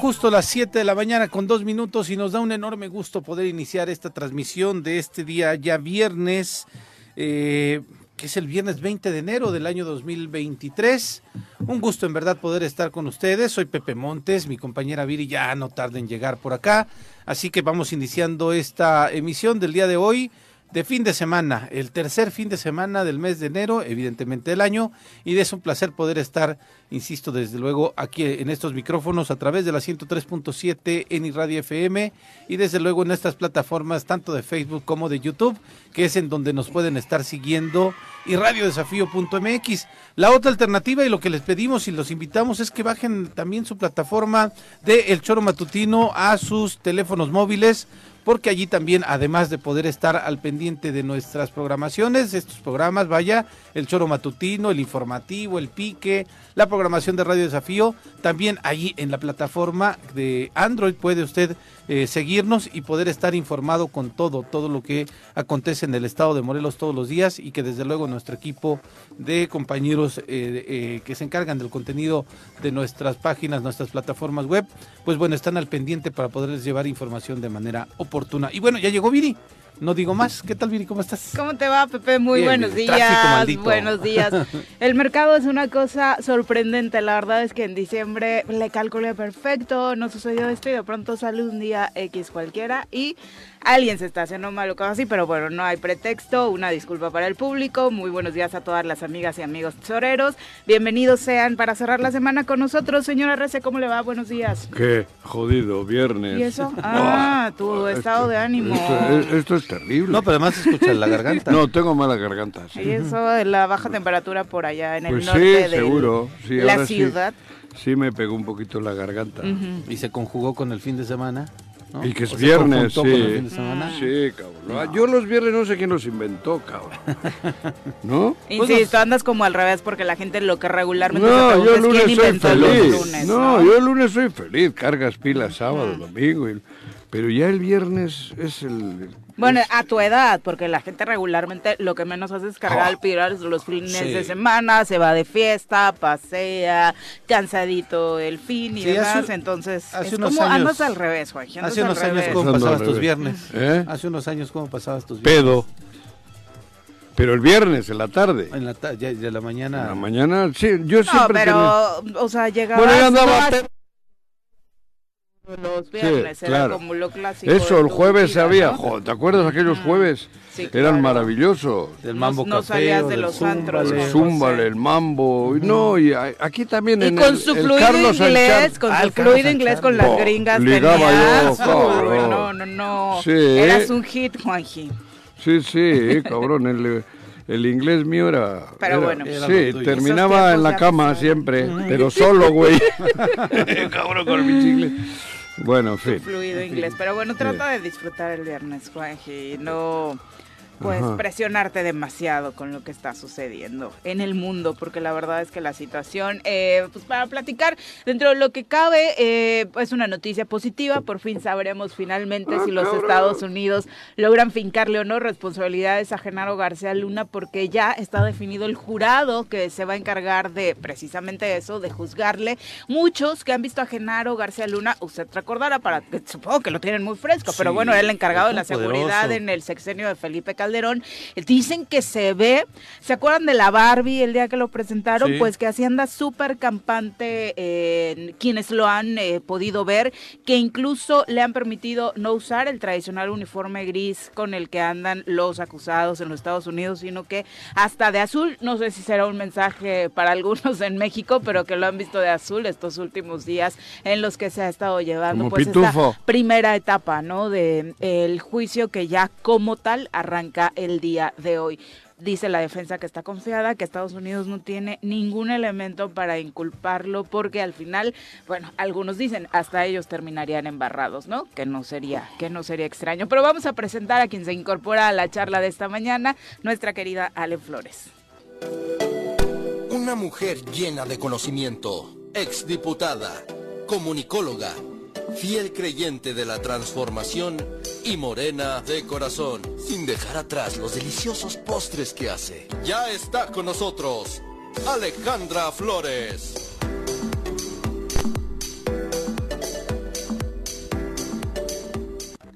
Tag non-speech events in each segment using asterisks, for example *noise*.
Justo las 7 de la mañana con dos minutos y nos da un enorme gusto poder iniciar esta transmisión de este día ya viernes, eh, que es el viernes 20 de enero del año 2023. Un gusto en verdad poder estar con ustedes. Soy Pepe Montes, mi compañera Viri ya no tarda en llegar por acá. Así que vamos iniciando esta emisión del día de hoy de fin de semana, el tercer fin de semana del mes de enero, evidentemente del año, y es un placer poder estar, insisto, desde luego aquí en estos micrófonos a través de la 103.7 en Irradio FM y desde luego en estas plataformas tanto de Facebook como de YouTube, que es en donde nos pueden estar siguiendo y radiodesafío.mx. La otra alternativa y lo que les pedimos y los invitamos es que bajen también su plataforma de El Choro Matutino a sus teléfonos móviles porque allí también, además de poder estar al pendiente de nuestras programaciones, estos programas, vaya, el choro matutino, el informativo, el pique, la programación de Radio Desafío, también allí en la plataforma de Android puede usted eh, seguirnos y poder estar informado con todo, todo lo que acontece en el estado de Morelos todos los días y que desde luego nuestro equipo de compañeros eh, eh, que se encargan del contenido de nuestras páginas, nuestras plataformas web, pues bueno, están al pendiente para poderles llevar información de manera oportuna. Y bueno, ya llegó Viri. No digo más. ¿Qué tal, Viri? ¿Cómo estás? ¿Cómo te va, Pepe? Muy buenos días. Buenos *laughs* días. El mercado es una cosa sorprendente. La verdad es que en diciembre le calculé perfecto, no sucedió esto y de pronto sale un día X cualquiera y alguien se está haciendo mal o cosas así, pero bueno, no hay pretexto. Una disculpa para el público. Muy buenos días a todas las amigas y amigos tesoreros. Bienvenidos sean para cerrar la semana con nosotros. Señora Rece, ¿cómo le va? Buenos días. Qué jodido, viernes. ¿Y eso? Ah, tu estado de ánimo. Esto, es terrible. No, pero además escucha la garganta. *laughs* no, tengo mala garganta. Sí. Y eso de la baja temperatura por allá en el pues norte de seguro. la ciudad. Sí, me pegó un poquito la garganta. Y se conjugó con el fin de semana. Y que es viernes, sí. Sí, cabrón. Yo los viernes no sé quién los inventó, cabrón. *laughs* ¿No? Insisto, andas como al revés porque la gente lo que regularmente no, yo el lunes soy feliz. no, yo el lunes soy feliz. Cargas pilas sábado, domingo. Pero ya el viernes es el, bueno, a tu edad, porque la gente regularmente lo que menos hace es cargar al pilar los fines de semana, se va de fiesta, pasea, cansadito el fin y demás, entonces hace es unos como años, andas al revés, Juan. Hace unos años cómo pasabas tus viernes. ¿Eh? Hace unos años cómo pasabas tus viernes. Pedo. Pero el viernes, en la tarde. En la tarde, de la mañana. En la mañana, sí, yo no, siempre pero, o sea, llegaba... Bueno, andaba los viernes, era como lo clásico. Eso, el jueves se había, ¿te acuerdas aquellos jueves? Eran maravillosos. Del mambo no, salías de los antros. El zúmbale, el mambo. No, y aquí también y en con su fluido inglés, con su fluido inglés con las gringas ligaba yo, No, no, no. Eras un hit, Juanji. Sí, sí, cabrón, el el inglés mío era. Pero bueno, sí, terminaba en la cama siempre, pero solo, güey. *laughs* *laughs* Cabrón con mi inglés. Bueno, en fin. Fluido inglés. Pero bueno, trata de disfrutar el viernes, Juanji. No pues presionarte demasiado con lo que está sucediendo en el mundo, porque la verdad es que la situación, eh, pues para platicar, dentro de lo que cabe, eh, es una noticia positiva, por fin sabremos finalmente ah, si los Estados Unidos logran fincarle o no responsabilidades a Genaro García Luna, porque ya está definido el jurado que se va a encargar de precisamente eso, de juzgarle. Muchos que han visto a Genaro García Luna, usted recordará, para supongo que lo tienen muy fresco, pero bueno, el encargado de la seguridad en el sexenio de Felipe Calderón, dicen que se ve, ¿se acuerdan de la Barbie el día que lo presentaron? Pues que así anda súper campante eh, quienes lo han eh, podido ver, que incluso le han permitido no usar el tradicional uniforme gris con el que andan los acusados en los Estados Unidos, sino que hasta de azul, no sé si será un mensaje para algunos en México, pero que lo han visto de azul estos últimos días en los que se ha estado llevando pues esta primera etapa, ¿no? De el juicio que ya como tal arranca el día de hoy. Dice la defensa que está confiada, que Estados Unidos no tiene ningún elemento para inculparlo, porque al final, bueno, algunos dicen, hasta ellos terminarían embarrados, ¿no? Que no sería, que no sería extraño. Pero vamos a presentar a quien se incorpora a la charla de esta mañana, nuestra querida Ale Flores. Una mujer llena de conocimiento, exdiputada, comunicóloga fiel creyente de la transformación y morena de corazón, sin dejar atrás los deliciosos postres que hace. Ya está con nosotros Alejandra Flores.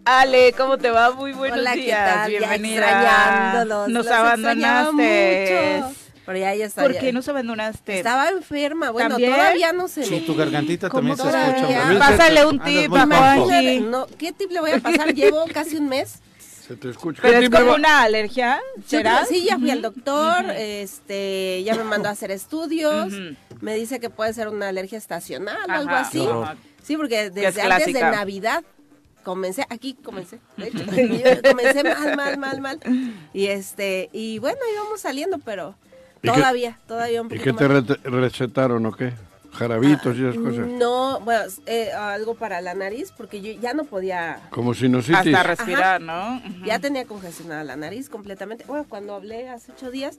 Ale, ¿cómo te va? Muy buenos Hola, días. ¿qué Bienvenida. Nos abandonaste. Pero ya, ya ¿Por qué nos abandonaste? Estaba enferma. Bueno, todavía no sé. Sí, tu gargantita también se escucha. Pásale un tip No, ¿Qué tip le voy a pasar? *laughs* Llevo casi un mes. Se te escucha. ¿Pero es como una alergia? ¿Será? Sí, ya fui al doctor, este, ya me mandó a hacer estudios, me dice que puede ser una alergia estacional o algo así. Sí, porque desde antes de Navidad comencé, aquí comencé, de hecho, *laughs* *laughs* comencé mal, mal, mal, mal. Y este, y bueno, íbamos saliendo, pero Todavía, todavía un poquito ¿Y qué te recetaron o qué? ¿Jarabitos y esas ah, cosas? No, bueno, eh, algo para la nariz, porque yo ya no podía... Como sinusitis. Hasta respirar, ¿no? Ya tenía congestionada la nariz completamente. Bueno, cuando hablé hace ocho días,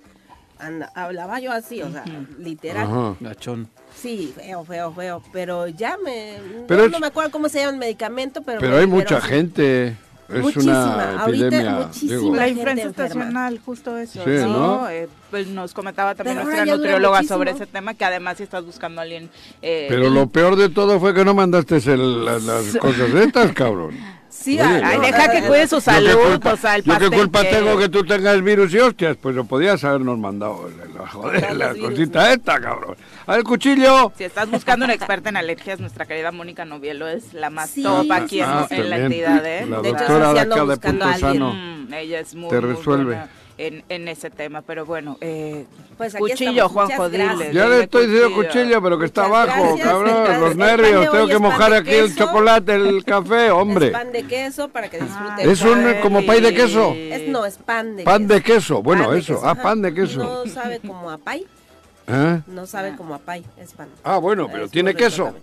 hablaba yo así, o sea, literal. Gachón. Sí, feo, feo, feo. Pero ya me... Pero no, me acuerdo cómo se llama el medicamento, pero... Pero hay mucha gente es muchísima, una ahorita muchísima. La influencia estacional, justo eso. Sí, ¿no? Eh, pues nos comentaba también nuestra nutrióloga sobre ese tema, que además si estás buscando a alguien... Eh, Pero lo peor de todo fue que no mandaste las, las *laughs* cosas estas, cabrón. Sí, ay, deja que cuide su salud, o sea, el Yo qué culpa tengo que tú tengas virus y hostias, pues lo podías habernos mandado, la, joder, la cosita esta, cabrón. A cuchillo. Si estás buscando una experta en alergias, nuestra querida Mónica Novielo es la más top aquí en, ah, la entidad, ¿eh? La doctora de, acá de Punto Sano. Mm, ella es muy, Te resuelve en, en ese tema. Pero bueno, eh, pues cuchillo, Juanjo, dile. Ya le estoy diciendo cuchillo, pero que está abajo, cabrón. Los nervios, tengo que mojar aquí el chocolate, el café, hombre. Es pan de queso para que disfrute. ¿Es un como pay de queso? Es, no, es pan de Pan de queso, bueno, eso. Ah, pan de queso. No sabe como a pay. ¿Eh? No sabe como a pay, es pan. Ah, bueno, pero tiene queso.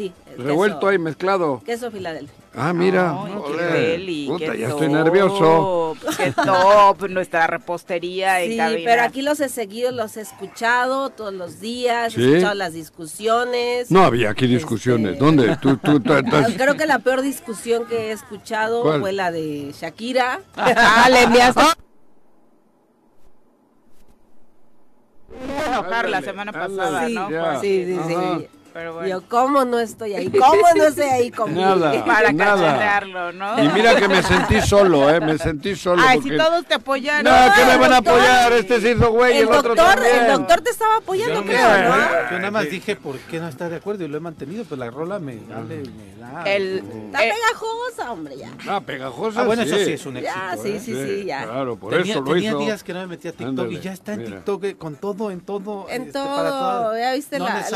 Sí. Revuelto ahí, mezclado. Queso Filadelfia. Ah, mira. Ay, Puta, ya estoy nervioso. Qué top, nuestra repostería sí, pero aquí los he seguido, los he escuchado todos los días, he escuchado las discusiones. No había aquí discusiones. Este, ¿Dónde? ¿Tú, tú, *laughs* Creo que la peor discusión que he escuchado fue la de Shakira. Ah, le enviaste. enojar la semana pasada, ¿no? Sí, sí, sí. Yo, ¿cómo no estoy ahí? *laughs* ¿Cómo no estoy ahí conmigo? *laughs* Nada, *laughs* Para nada. ¿no? Y mira que me sentí solo, ¿eh? Me sentí solo. Ay, si todos te apoyan. No, que me van a apoyar. Este se hizo güey, el, el otro doctor, también. El doctor te estaba apoyando, creo, ¿no? Yo nada más dije, ¿por qué no está de acuerdo? Y lo he mantenido, pues la rola me, dale, me da. El, Está pegajosa, hombre, ya. Ah, pegajosa, Ah, bueno, eso sí es un éxito. Ya, sí, sí, sí, ya. Claro, por eso lo hizo. Tenía días que no me metía a TikTok y ya está en TikTok con todo, en todo. En todo. Ya viste las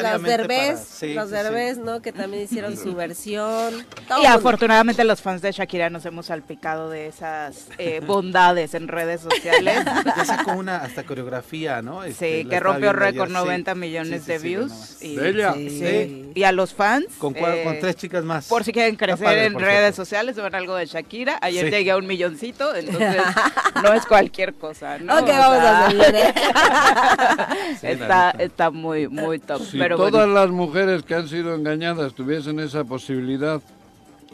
los Derbez, ¿no? Que también hicieron su versión. y afortunadamente los fans de Shakira nos hemos salpicado de esas eh, *laughs* bondades en redes sociales. Ya sacó una hasta coreografía, ¿no? Este, sí, que rompió récord 90 millones de views. y, Sí, y a los fans. Con, con eh, tres chicas más. Por si quieren crecer en redes sociales, ven algo de Shakira. Ayer llegué a un milloncito, entonces *laughs* no es cualquier cosa, ¿no? Ok, vamos a hacer. ¿eh? *laughs* está, está muy, muy top. Si todas las mujeres que han sido engañadas tuviesen esa posibilidad,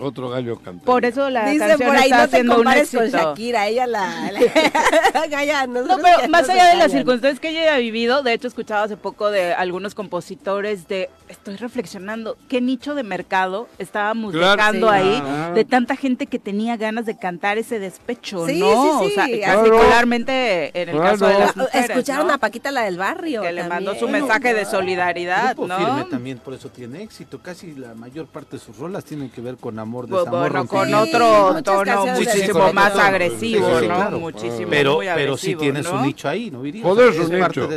otro gallo canta. Por eso la Dice canción por ahí, está no haciendo un éxito. con Shakira, ella la... la *laughs* *laughs* no, no, pero más allá de las circunstancias que ella ha vivido, de hecho escuchaba hace poco de algunos compositores de, estoy reflexionando, qué nicho de mercado estábamos dejando ahí, ah. de tanta gente que tenía ganas de cantar ese despecho, sí, ¿no? Sí, sí, o sea, particularmente en el caso de las mujeres, Escucharon a Paquita la del barrio. Que le mandó su mensaje de solidaridad, Grupo ¿no? Firme también por eso tiene éxito, casi la mayor parte de sus rolas tienen que ver con amor bueno, con otro tono muchísimo más agresivo, ¿no? Muchísimo pero, muy pero sí tienes un nicho ahí, ¿no, Joder, su nicho.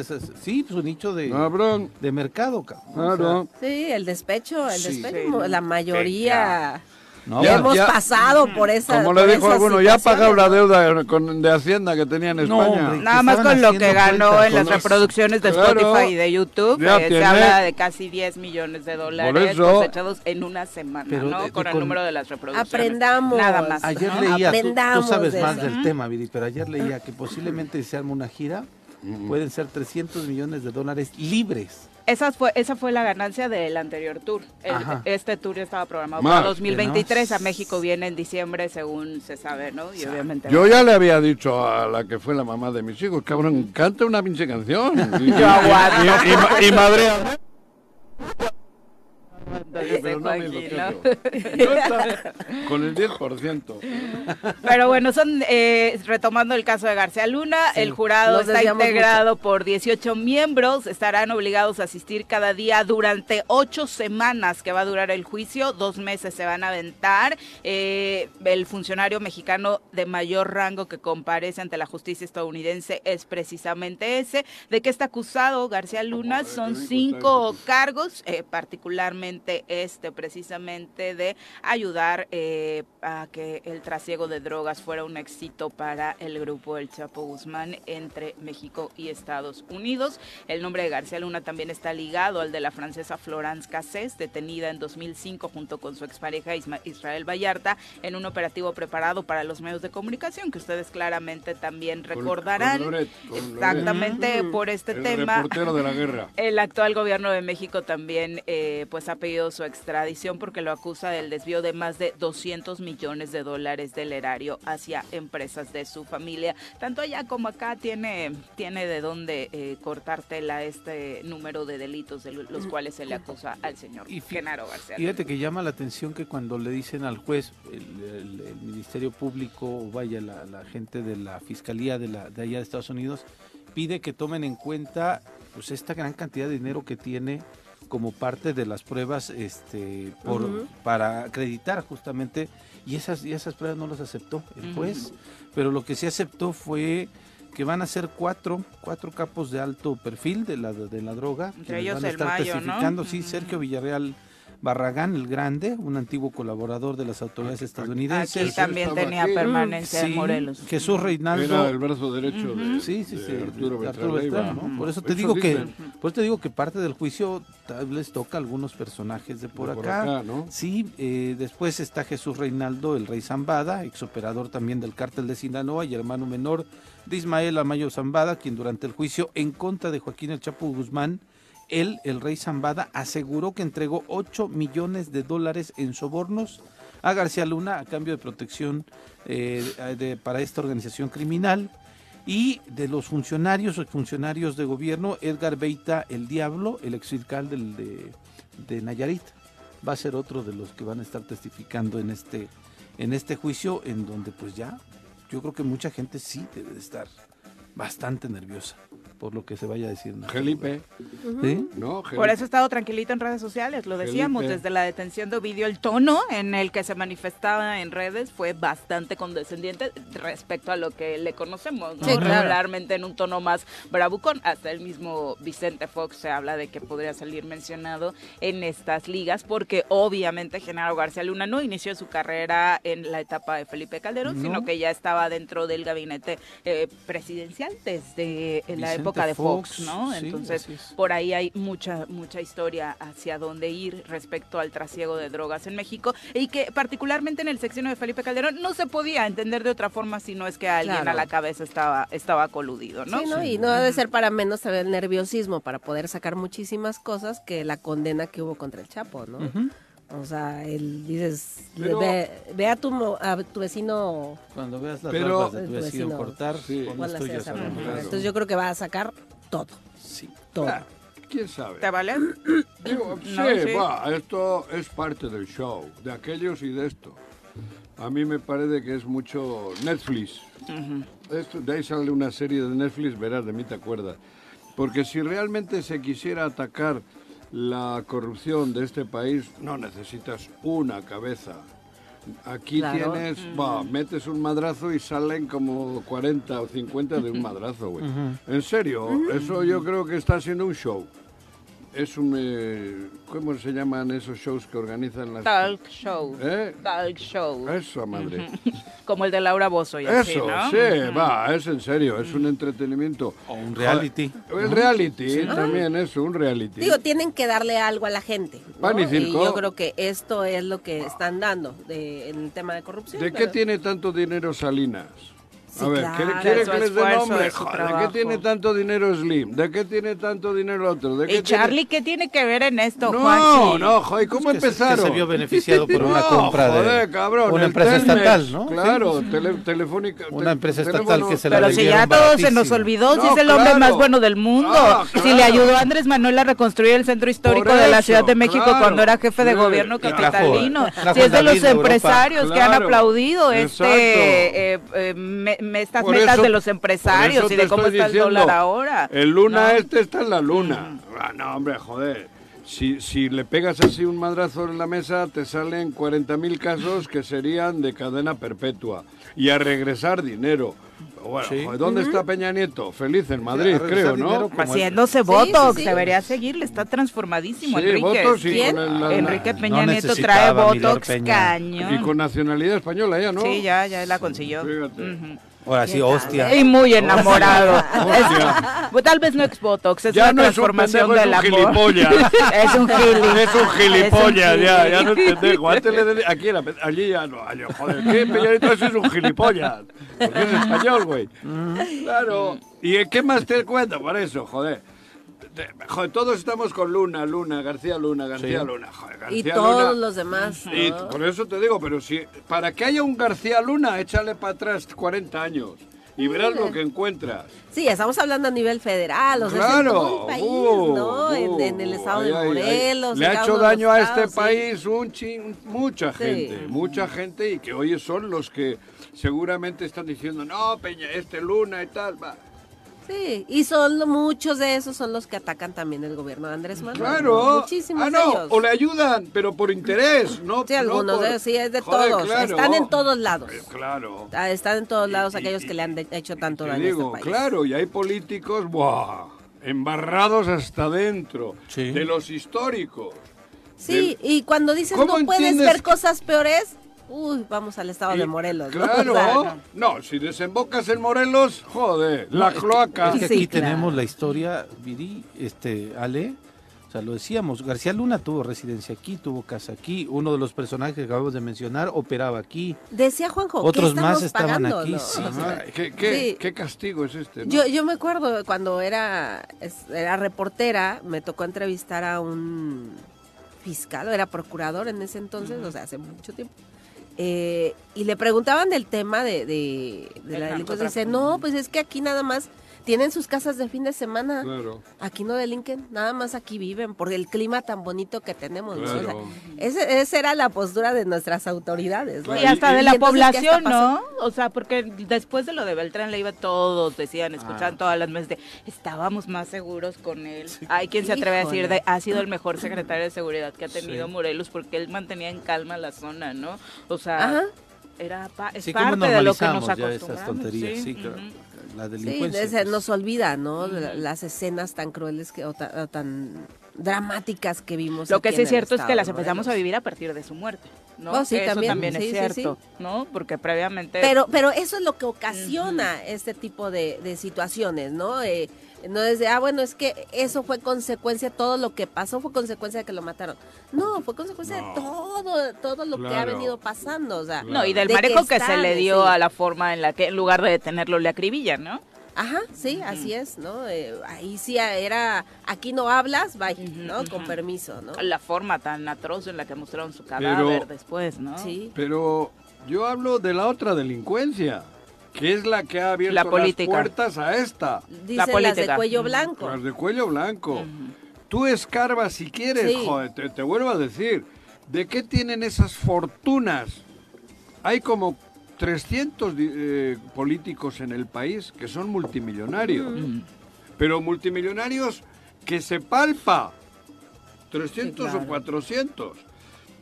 sí, su nicho de, de mercado, cabrón. sí, el despecho, el despecho, la mayoría... No, hemos pasado por esa. Como le dijo alguno, ya ha pagado la deuda con, de Hacienda que tenía en España. Nada más con lo que ganó en las reproducciones de Spotify y de YouTube, eh, se habla de casi 10 millones de dólares cosechados en una semana, ¿no? con, el número de las reproducciones. Aprendamos. Nada más. Ayer leía, tú, sabes más del tema, Viri, pero ayer leía que posiblemente se arme una gira, pueden ser 300 millones de dólares libres. Esa fue, esa fue la ganancia del anterior tour. este tour ya estaba programado para 2023. A México viene en diciembre, según se sabe, ¿no? Y obviamente. Yo ya le había dicho a la que fue la mamá de mis hijos, cabrón, canta una pinche canción. *laughs* Yo aguanto. Y, y, y madre. *laughs* con el 10%. Pero bueno, son eh, retomando el caso de García Luna, el jurado está integrado por 18 miembros, estarán obligados a asistir cada día durante ocho semanas que va a durar el juicio, dos meses se van a aventar. Eh, el funcionario mexicano de mayor rango que comparece ante la justicia estadounidense es precisamente ese. ¿De que está acusado García Luna? Son cinco cargos, eh, particularmente este precisamente de ayudar eh, a que el trasiego de drogas fuera un éxito para el grupo El Chapo Guzmán entre México y Estados Unidos. El nombre de García Luna también está ligado al de la francesa Florence Cassés, detenida en 2005 junto con su expareja Israel Vallarta en un operativo preparado para los medios de comunicación que ustedes claramente también recordarán. Exactamente por este tema. de la guerra. *laughs* El actual gobierno de México también eh, pues ha pedido su extradición porque lo acusa del desvío de más de 200 millones de dólares del erario hacia empresas de su familia. Tanto allá como acá tiene, tiene de dónde eh, cortar tela este número de delitos de los cuales se le acusa al señor y Genaro García. Fíjate que llama la atención que cuando le dicen al juez, el, Ministerio Público, o vaya, la, gente de la Fiscalía de, la, de allá de Estados Unidos, pide que tomen en cuenta pues esta gran cantidad de dinero que tiene como parte de las pruebas este por para acreditar justamente y esas y esas pruebas no las aceptó el juez. Pero lo que sí aceptó fue que van a ser cuatro cuatro capos de alto perfil de la de la droga Entre ellos van a estar el testificando sí Sergio Villarreal Barragán el Grande, un antiguo colaborador de las autoridades estadounidenses. Aquí también tenía permanencia en Morelos. Jesús Reinaldo. Era el brazo derecho de, sí, sí, sí, Arturo, Beltrán, Por eso te digo que, por eso te digo que parte del juicio tal vez toca algunos personajes de por, acá. Sí, eh, después está Jesús Reinaldo, el rey Zambada, exoperador también del cártel de Sinaloa y hermano menor de Ismael Amayo Zambada, quien durante el juicio en contra de Joaquín El Chapo Guzmán él, el rey Zambada, aseguró que entregó 8 millones de dólares en sobornos a García Luna a cambio de protección eh, para esta organización criminal. Y de los funcionarios o funcionarios de gobierno, Edgar Beita, el Diablo, el exfiscal del, de, de Nayarit, va a ser otro de los que van a estar testificando en este, en este juicio, en donde pues ya, yo creo que mucha gente sí debe de estar bastante nerviosa por lo que se vaya a decir. Felipe. ¿Sí? No, Por eso ha estado tranquilito en redes sociales, lo decíamos, desde la detención de Ovidio, el tono en el que se manifestaba en redes fue bastante condescendiente respecto a lo que le conocemos, ¿no? Regularmente en un tono más bravucón, hasta el mismo Vicente Fox se habla de que podría salir mencionado en estas ligas, porque obviamente Genaro García Luna no inició su carrera en la etapa de Felipe Calderón, sino que ya estaba dentro del gabinete eh, presidencial desde la época de Fox, ¿no? Entonces, por ahí hay mucha, mucha historia hacia dónde ir respecto al trasiego de drogas en México y que particularmente en el sección de Felipe Calderón no se podía entender de otra forma si no es que alguien a la cabeza estaba, estaba coludido, ¿no? Sí, ¿no? Y no debe ser para menos el nerviosismo para poder sacar muchísimas cosas que la condena que hubo contra el Chapo, ¿no? O sea, él dices, ve, a, tu, a tu vecino. Cuando veas las pero, de tu vecino, cortar, sí. Entonces yo creo que va a sacar todo. Sí. Todo. ¿Quién sabe? ¿Te vale? *clears throat* Digo, sí, va, esto es parte del show, de aquellos y de esto. A mí me parece que es mucho Netflix. esto, de ahí sale una serie de Netflix, verás, de mí te acuerdas. Porque si realmente se quisiera atacar la corrupción de este país no necesitas una cabeza. Aquí tienes, va, metes un madrazo y salen como 40 o 50 de un *laughs* madrazo, güey. En serio, eso yo creo que está siendo un show es un... Eh, ¿Cómo se llaman esos shows que organizan las... Talk show. ¿Eh? Talk show. Eso, madre. *laughs* Como el de Laura Bozo y Eso, sí, va, es en serio, es un entretenimiento. O un reality. El reality, también eso, un reality. Digo, tienen que darle algo a la gente. Pan y circo. yo creo que esto es lo que están dando en el tema de corrupción. ¿De qué tiene tanto dinero Salinas? A ver, ¿quiere, que les dé nombre? ¿De qué tiene tanto dinero Slim? ¿De qué tiene tanto dinero otro? ¿De qué ¿Y Charlie qué tiene que ver en esto, No, no, joder, ¿cómo empezaron? Se, se, vio beneficiado por *laughs* una compra de cabrón, una empresa estatal, ¿no? Claro, telefónica. Una empresa estatal que se la Pero si ya todo se nos olvidó, si es el hombre más bueno del mundo. Ah, si le ayudó a Andrés Manuel a reconstruir el centro histórico de la Ciudad de México cuando era jefe de gobierno capitalino. Si es de los empresarios que han aplaudido este... Estas metas de los empresarios y de cómo está el dólar ahora. El luna este está en la luna. Mm. Ah, no, hombre, joder. Si, si le pegas así un madrazo en la mesa, te salen 40.000 casos que serían de cadena perpetua. Y a regresar dinero. Bueno, ¿dónde está Peña Nieto? Feliz en Madrid, creo, ¿no? Haciéndose Botox, debería seguirle, está transformadísimo Enrique. Enrique Peña Nieto trae Botox caño. Y con nacionalidad española ya, ¿no? Sí, ya, ya la consiguió. Fíjate. Ahora sí, hostia. Y muy enamorado. Pues, *laughs* tal vez no es Botox, es una transformación es del amor. *laughs* Gilipollas. es un gilipollas. Es un gilipollas, ya, ya no pendejo. Antes le aquí era, allí ya no. joder, ¿qué Peñarito? Eso es un gilipollas. Porque es español, güey. Claro. ¿Y qué más te cuento por eso, joder? Joder, todos estamos con Luna, Luna, García Luna, García Luna. Joder, García y todos los demás. Y por eso te digo, pero si para que haya un García Luna, échale para atrás 40 años y verás lo que encuentras. Sí, estamos hablando a nivel federal, o sea, claro, en todo el país, ¿no? Uh, en, el estado de Morelos. Le ha hecho daño a este país un mucha gente, mucha gente y que hoy son los que seguramente están diciendo, no, Peña, este Luna y tal, va. Sí, y son muchos de esos son los que atacan también el gobierno de Andrés Manuel. Claro. Muchísimos ah, no, O le ayudan, pero por interés, ¿no? Sí, algunos, de, sí, es de todos. Están en todos lados. Eh, claro. Ah, están en todos lados aquellos que le han hecho tanto daño a este país. Claro, y hay políticos, ¡buah! Embarrados hasta dentro de los históricos. Sí, y cuando dices no puedes ver cosas peores, Uy, vamos al estado de Morelos. Claro, ¿no? si desembocas en Morelos, joder, la cloaca. Es que aquí tenemos la historia, Viri, este, Ale, o sea, lo decíamos, García Luna tuvo residencia aquí, tuvo casa aquí, uno de los personajes que acabamos de mencionar operaba aquí. Decía Juanjo, otros más estaban aquí. ¿Qué, castigo es este? Yo, yo me acuerdo cuando era, era reportera, me tocó entrevistar a un fiscal, era procurador en ese entonces, o sea, hace mucho tiempo. Eh, y le preguntaban del tema de, de, la delincuencia. Dice, no, pues es que aquí nada más tienen sus casas de fin de semana. Aquí no delinquen, nada más aquí viven por el clima tan bonito que tenemos. esa era la postura de nuestras autoridades. Y hasta de la población, ¿no? O sea, porque después de lo de Beltrán le iba todos decían, escuchaban ah. todas las meses de, estábamos más seguros con él. Hay quien se atreve a decir, de, ha sido el mejor secretario de seguridad que ha tenido Morelos porque él mantenía en calma la zona, ¿no? O sea, era es parte de lo que nos acostumbramos. Sí, la delincuencia. Sí, nos olvida, ¿no? Las escenas tan crueles que, o, tan dramáticas que vimos. Lo que sí es cierto es que las empezamos a vivir a partir de su muerte, ¿no? Oh, sí, eso también, es cierto, ¿no? Porque previamente... Pero, pero eso es lo que ocasiona este tipo de, de situaciones, ¿no? Eh, no es de, ah, bueno, es que eso fue consecuencia, todo lo que pasó fue consecuencia de que lo mataron. No, fue consecuencia de todo, todo lo que ha venido pasando, o sea. No, y del marejo que, se le dio a la forma en la que en lugar de detenerlo le acribillan, ¿no? Ajá, sí, así es, ¿no? Eh, ahí sí era, aquí no hablas, vaya, ¿no? Con permiso, ¿no? La forma tan atroz en la que mostraron su cadáver después, ¿no? Sí. Pero yo hablo de la otra delincuencia que es la que ha abierto las puertas a esta. Dice las de cuello blanco. Las de cuello blanco. Tú escarbas si quieres, joder, te, vuelvo a decir, ¿de qué tienen esas fortunas? Hay como 300 eh, políticos en el país que son multimillonarios, pero multimillonarios que se palpa, 300 o 400,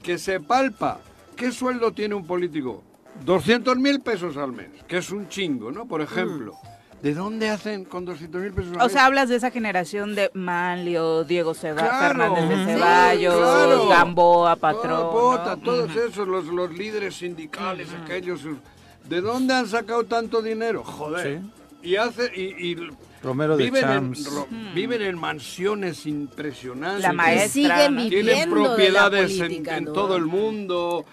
que se palpa. ¿Qué sueldo tiene un político? 200 mil pesos al mes, que es un chingo, ¿no? Por ejemplo. Mm. ¿De dónde hacen con 200 mil pesos al mes? O sea, hablas de esa generación de Manlio, Diego Fernández de Ceballos, Gamboa, Patrón. todos esos, los, los líderes sindicales, aquellos. ¿De dónde han sacado tanto dinero? Joder. Y hace. Y, Romero de viven En, viven en mansiones impresionantes. La maestra. Siguen Tienen propiedades en, todo el mundo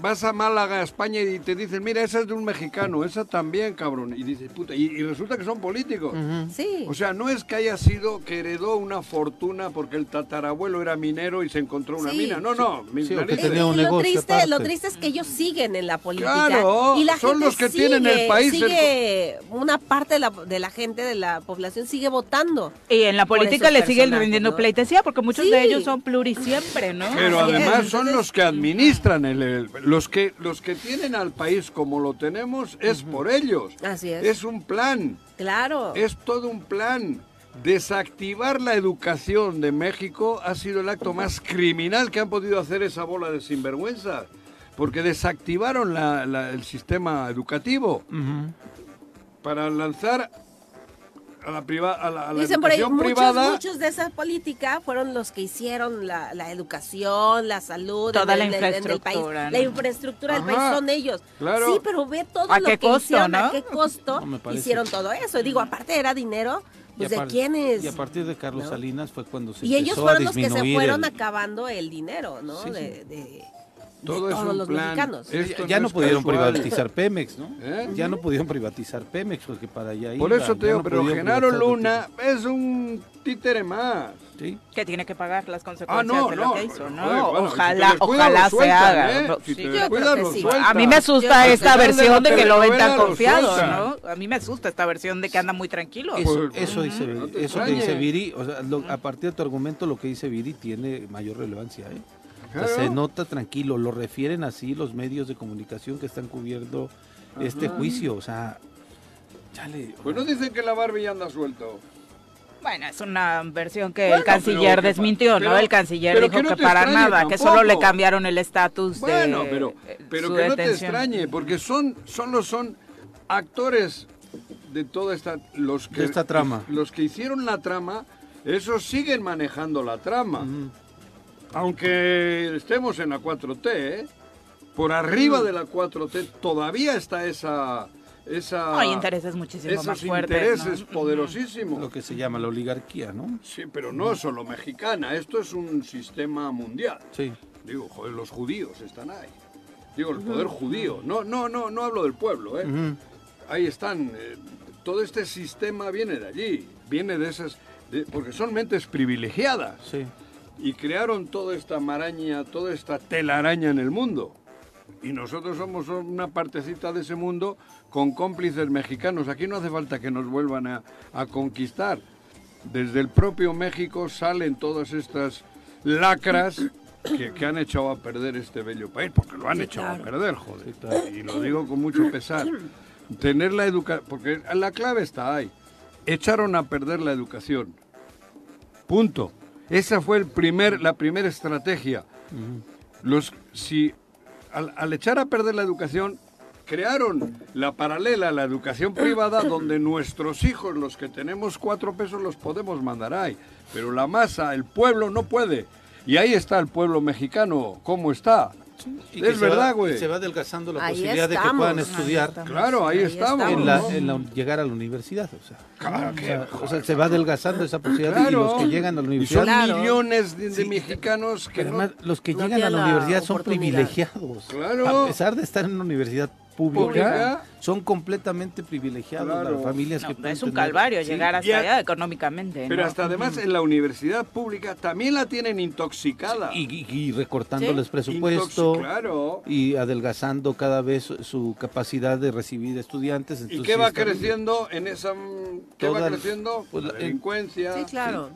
vas a Málaga, España, y te dicen, mira, esa es de un mexicano, esa también, cabrón. Y dices, puta, y, resulta que son políticos. Sí. O sea, no es que haya sido que heredó una fortuna porque el tatarabuelo era minero y se sí. una mina. No, no. tenía un lo, triste, lo triste es que ellos siguen en la política. Claro, y la son los que tienen el país. Sigue, una parte de la, de la gente, de la población, sigue votando. Y en la política le siguen rindiendo pleitesía porque muchos de ellos son plurisiempre, ¿no? Pero además son los que administran el los que los que tienen al país como lo tenemos es por ellos. Así es. Es un plan. Claro. Es todo un plan. Desactivar la educación de México ha sido el acto más criminal que han podido hacer esa bola de sinvergüenza. Porque desactivaron el sistema educativo para lanzar a la, priva, a la, Dicen por ahí, muchos, muchos de esa política fueron los que hicieron la, la educación, la salud, toda la infraestructura, país. La infraestructura del país son ellos. Claro. Sí, pero ve todo lo que hicieron, a qué costo hicieron todo eso. Y digo, aparte era dinero pues de quiénes. Y a partir de Carlos Salinas fue cuando se Y ellos fueron los que se fueron acabando el dinero, ¿no? de, de todo todos los mexicanos. ya, no, pudieron privatizar Pemex, ¿no? ¿Eh? Ya no pudieron privatizar Pemex porque para allá Por eso te digo, pero Genaro Luna es un títere más. ¿Sí? Que tiene que pagar las consecuencias ah, de lo que hizo, ¿no? ojalá, ojalá se haga. ¿eh? Si yo creo que sí. A mí me asusta esta versión de que lo ven tan confiado, ¿no? A mí me asusta esta versión de que anda muy tranquilo. Eso, eso dice, eso que dice Viri, o sea, a partir de tu argumento lo que dice Viri tiene mayor relevancia, ¿eh? Se nota tranquilo, lo refieren así los medios de comunicación que están cubriendo este juicio, o sea, chale. Pues no dicen que la Barbie anda suelto. Bueno, es una versión que el canciller desmintió, ¿no? El canciller dijo que, para nada, que solo le cambiaron el estatus de Bueno, pero, pero que no te extrañe, porque son, solo son actores de toda esta... Los que, esta trama. Los que hicieron la trama, esos siguen manejando la trama aunque estemos en la 4T, ¿eh? por arriba mm. de la 4T todavía está esa... esa Hay intereses muchísimo más fuertes. intereses poderosísimos. Lo que se llama la oligarquía, ¿no? Sí, pero no solo mexicana, esto es un sistema mundial. Sí. Digo, joder, los judíos están ahí. Digo, el poder judío. No, no, no, no hablo del pueblo, ¿eh? Ahí están. Eh, todo este sistema viene de allí, viene de esas... porque son mentes privilegiadas. Sí y crearon toda esta maraña, toda esta telaraña en el mundo. Y nosotros somos una partecita de ese mundo con cómplices mexicanos. Aquí no hace falta que nos vuelvan a, conquistar. Desde el propio México salen todas estas lacras que, han echado a perder este bello país, porque lo han echado a perder, joder. Y lo digo con mucho pesar. Tener la educación, porque la clave está ahí. Echaron a perder la educación. Punto. Esa fue el primer, la primera estrategia. Los, si al, echar a perder la educación, crearon la paralela a la educación privada *coughs* donde nuestros hijos, los que tenemos cuatro pesos, los podemos mandar ahí. Pero la masa, el pueblo no puede. Y ahí está el pueblo mexicano, ¿cómo está? Es verdad, güey. Se va adelgazando la posibilidad de que puedan estudiar. claro, ahí, estamos. En, llegar a la universidad, o sea. o, sea se va adelgazando esa posibilidad y los que llegan a la universidad. son millones de, mexicanos que además, los que llegan a la universidad son privilegiados. Claro. A pesar de estar en una universidad pública, son completamente privilegiados las familias que Es un calvario llegar hasta allá económicamente. Pero hasta además en la universidad pública también la tienen intoxicada. y, recortándoles presupuesto y adelgazando cada vez su capacidad de recibir estudiantes. ¿Y qué va creciendo en esa... ¿Qué va creciendo? Pues la delincuencia. Sí, claro.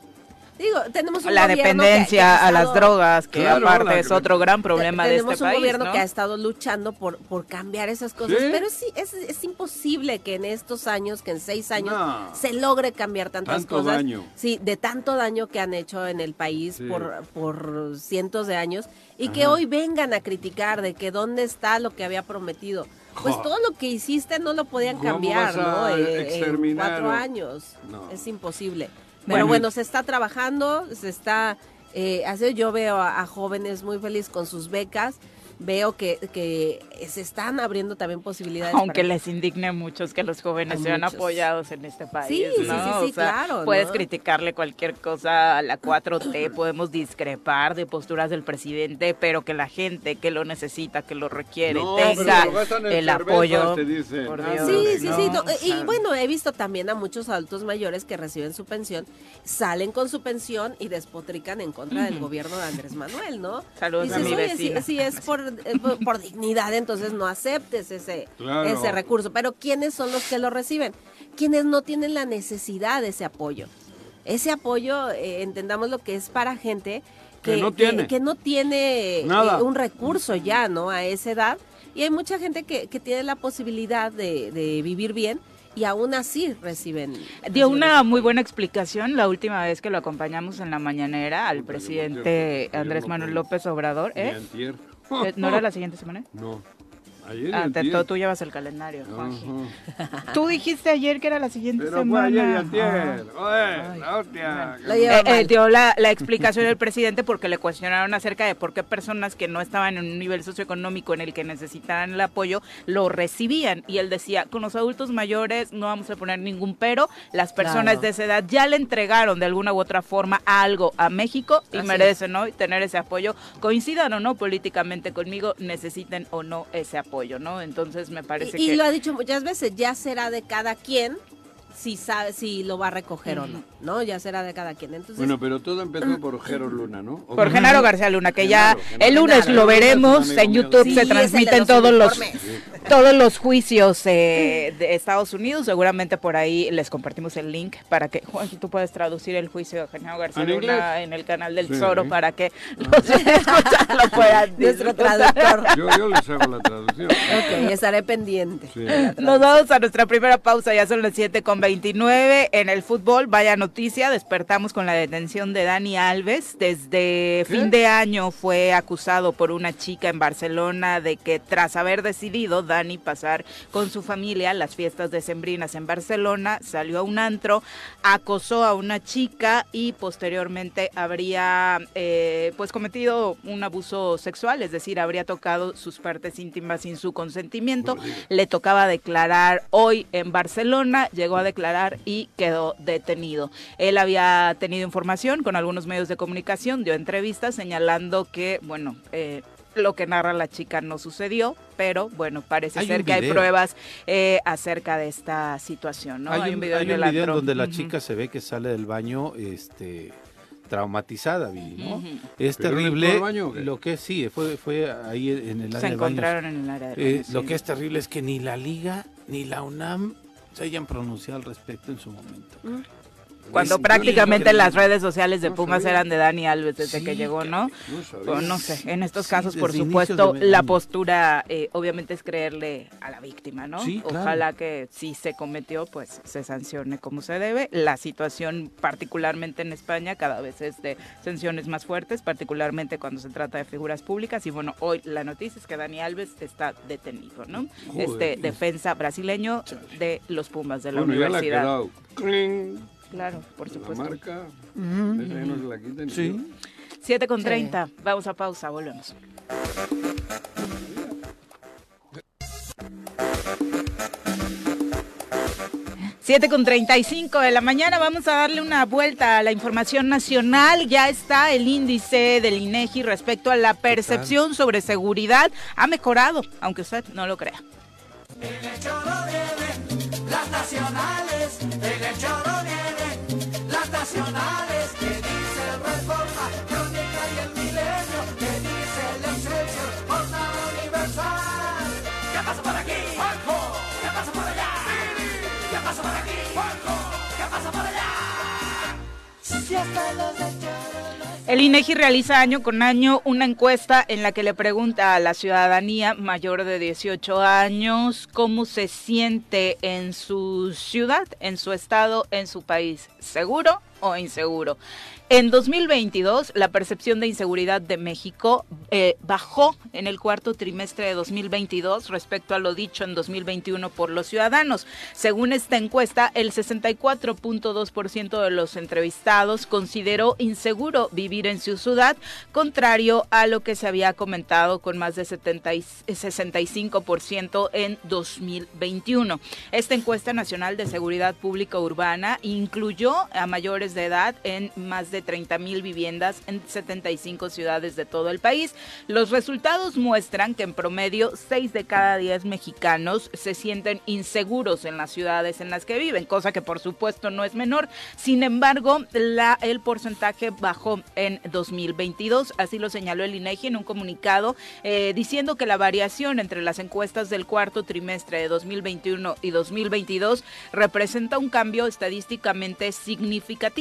Digo, tenemos un la dependencia a las drogas, que aparte es otro gran problema de este país. Tenemos un gobierno que ha estado luchando por, por cambiar esas cosas, pero sí, es, es, imposible que en estos años, que en seis años, se logre cambiar tantas tanto cosas. Daño. Sí, de tanto daño que han hecho en el país por, por cientos de años y que hoy vengan a criticar de que dónde está lo que había prometido. Pues todo lo que hiciste no lo podían cambiar, ¿no? Eh, en cuatro años. Es imposible. Pero bueno, se está trabajando, se está eh, yo veo a, jóvenes muy felices con sus becas veo que, que se están abriendo también posibilidades. Aunque les indigne muchos que los jóvenes sean apoyados en este país. Sí, sí, sí, claro. Puedes criticarle cualquier cosa a la 4T, *clears throat* podemos discrepar de posturas del presidente, pero que la gente que lo necesita, que lo requiere, tenga el apoyo. sí, sí, sí. y bueno, he visto también a muchos adultos mayores que reciben su pensión, salen con su pensión y despotrican en contra del gobierno de Andrés Manuel, ¿no? Saludos a mi vecina. Sí, es *laughs* por eh, por, dignidad, entonces no aceptes ese, ese recurso. Pero ¿quiénes son los que lo reciben? Quienes no tienen la necesidad de ese apoyo. Ese apoyo, eh, entendamos lo que es para gente que, no tiene, que, no tiene eh, un recurso ya, ¿no? A esa edad. Y hay mucha gente que, que tiene la posibilidad de, de vivir bien, y aún así reciben. Dio una muy buena explicación la última vez que lo acompañamos en la mañanera al presidente Andrés Manuel López Obrador. ¿eh? Eh, ¿No era la siguiente semana? No. Ayer ah, tú llevas el calendario, *laughs* *laughs* Tú dijiste ayer que era la siguiente Pero semana. Fue ayer y ayer. Oye, la hostia. Eh, eh, dio la, la, explicación del presidente porque le cuestionaron acerca de por qué personas que no estaban en un nivel socioeconómico en el que necesitaban el apoyo lo recibían. Y él decía, con los adultos mayores no vamos a poner ningún pero. Las personas de esa edad ya le entregaron de alguna u otra forma algo a México y merecen ¿no? tener ese apoyo. Coincidan o no políticamente conmigo, necesiten o no ese apoyo. ¿No? Entonces me parece y, que... Y lo ha dicho muchas veces, ya será de cada quien si sabe si lo va a recoger o no, ¿no? Ya será de cada quien. Entonces, bueno, pero todo empezó por Jero Luna, ¿no? Por Genaro García Luna, que ya el lunes lo veremos en YouTube, se transmiten todos los todos los juicios eh, de Estados Unidos, seguramente por ahí les compartimos el link para que Juan, tú puedes traducir el juicio de Genaro García Luna en el canal del Tesoro para que los *laughs* escuchan lo puedan *laughs* Nuestro traductor. Yo, yo, les hago la traducción. Ok, estaré pendiente. Nos vamos a nuestra primera pausa, ya son las 7 con 29 en el fútbol, vaya noticia, despertamos con la detención de Dani Alves. Desde fin de año fue acusado por una chica en Barcelona de que tras haber decidido Dani pasar con su familia las fiestas decembrinas en Barcelona, salió a un antro, acosó a una chica y posteriormente habría eh, pues cometido un abuso sexual, es decir, habría tocado sus partes íntimas sin su consentimiento. Le tocaba declarar hoy en Barcelona, llegó a declarar y quedó detenido. Él había tenido información con algunos medios de comunicación, dio entrevistas señalando que, bueno, eh, lo que narra la chica no sucedió, pero bueno, parece ser que hay pruebas eh, acerca de esta situación, ¿no? Hay, un, video, donde la chica se ve que sale del baño, este traumatizada, ¿no? Es terrible. lo que sí, fue, fue ahí en el área Se encontraron en el área de eh, Lo que es terrible es que ni la Liga ni la UNAM se hayan pronunciado al respecto en su momento. Mm. Cuando prácticamente las redes sociales de Pumas eran de Dani Alves desde que llegó, ¿no? No, sé, en estos casos, por supuesto, la postura eh, obviamente es creerle a la víctima, ¿no? Ojalá que si se cometió, pues se sancione como se debe. La situación, particularmente en España, cada vez es de sanciones más fuertes, particularmente cuando se trata de figuras públicas. Y bueno, hoy la noticia es que Dani Alves está detenido, ¿no? Este defensa brasileño de los Pumas de la universidad. Claro, por supuesto. La marca, esa no se la quiten. Sí. 7 con 30. Vamos a pausa, volvemos. Siete con 35 de la mañana vamos a darle una vuelta a la información nacional. Ya está el índice del INEGI respecto a la percepción sobre seguridad. Ha mejorado, aunque usted no lo crea. Las nacionales, el choro vienen las nacionales, que dice Reforma, Crónica y el Milenio, que dice el Excelsior, Jornada Universal. ¿Qué pasa por aquí? ¡Juanjo! ¿Qué pasa por allá? ¿Qué pasa por aquí? ¡Juanjo! ¿Qué pasa por allá? Si hasta los el INEGI realiza año con año una encuesta en la que le pregunta a la ciudadanía mayor de 18 años cómo se siente en su ciudad, en su estado, en su país, seguro o inseguro. En 2022, la percepción de inseguridad de México eh, bajó en el cuarto trimestre de 2022 respecto a lo dicho en 2021 por los ciudadanos. Según esta encuesta, el 64.2% de los entrevistados consideró inseguro vivir en su ciudad, contrario a lo que se había comentado con más de 70 65% en 2021. Esta encuesta nacional de seguridad pública urbana incluyó a mayores de edad en más de de 30 mil viviendas en 75 ciudades de todo el país. Los resultados muestran que en promedio 6 de cada 10 mexicanos se sienten inseguros en las ciudades en las que viven, cosa que por supuesto no es menor. Sin embargo, el porcentaje bajó en 2022, así lo señaló el INEGI en un comunicado eh, diciendo que la variación entre las encuestas del cuarto trimestre de 2021 y 2022 representa un cambio estadísticamente significativo.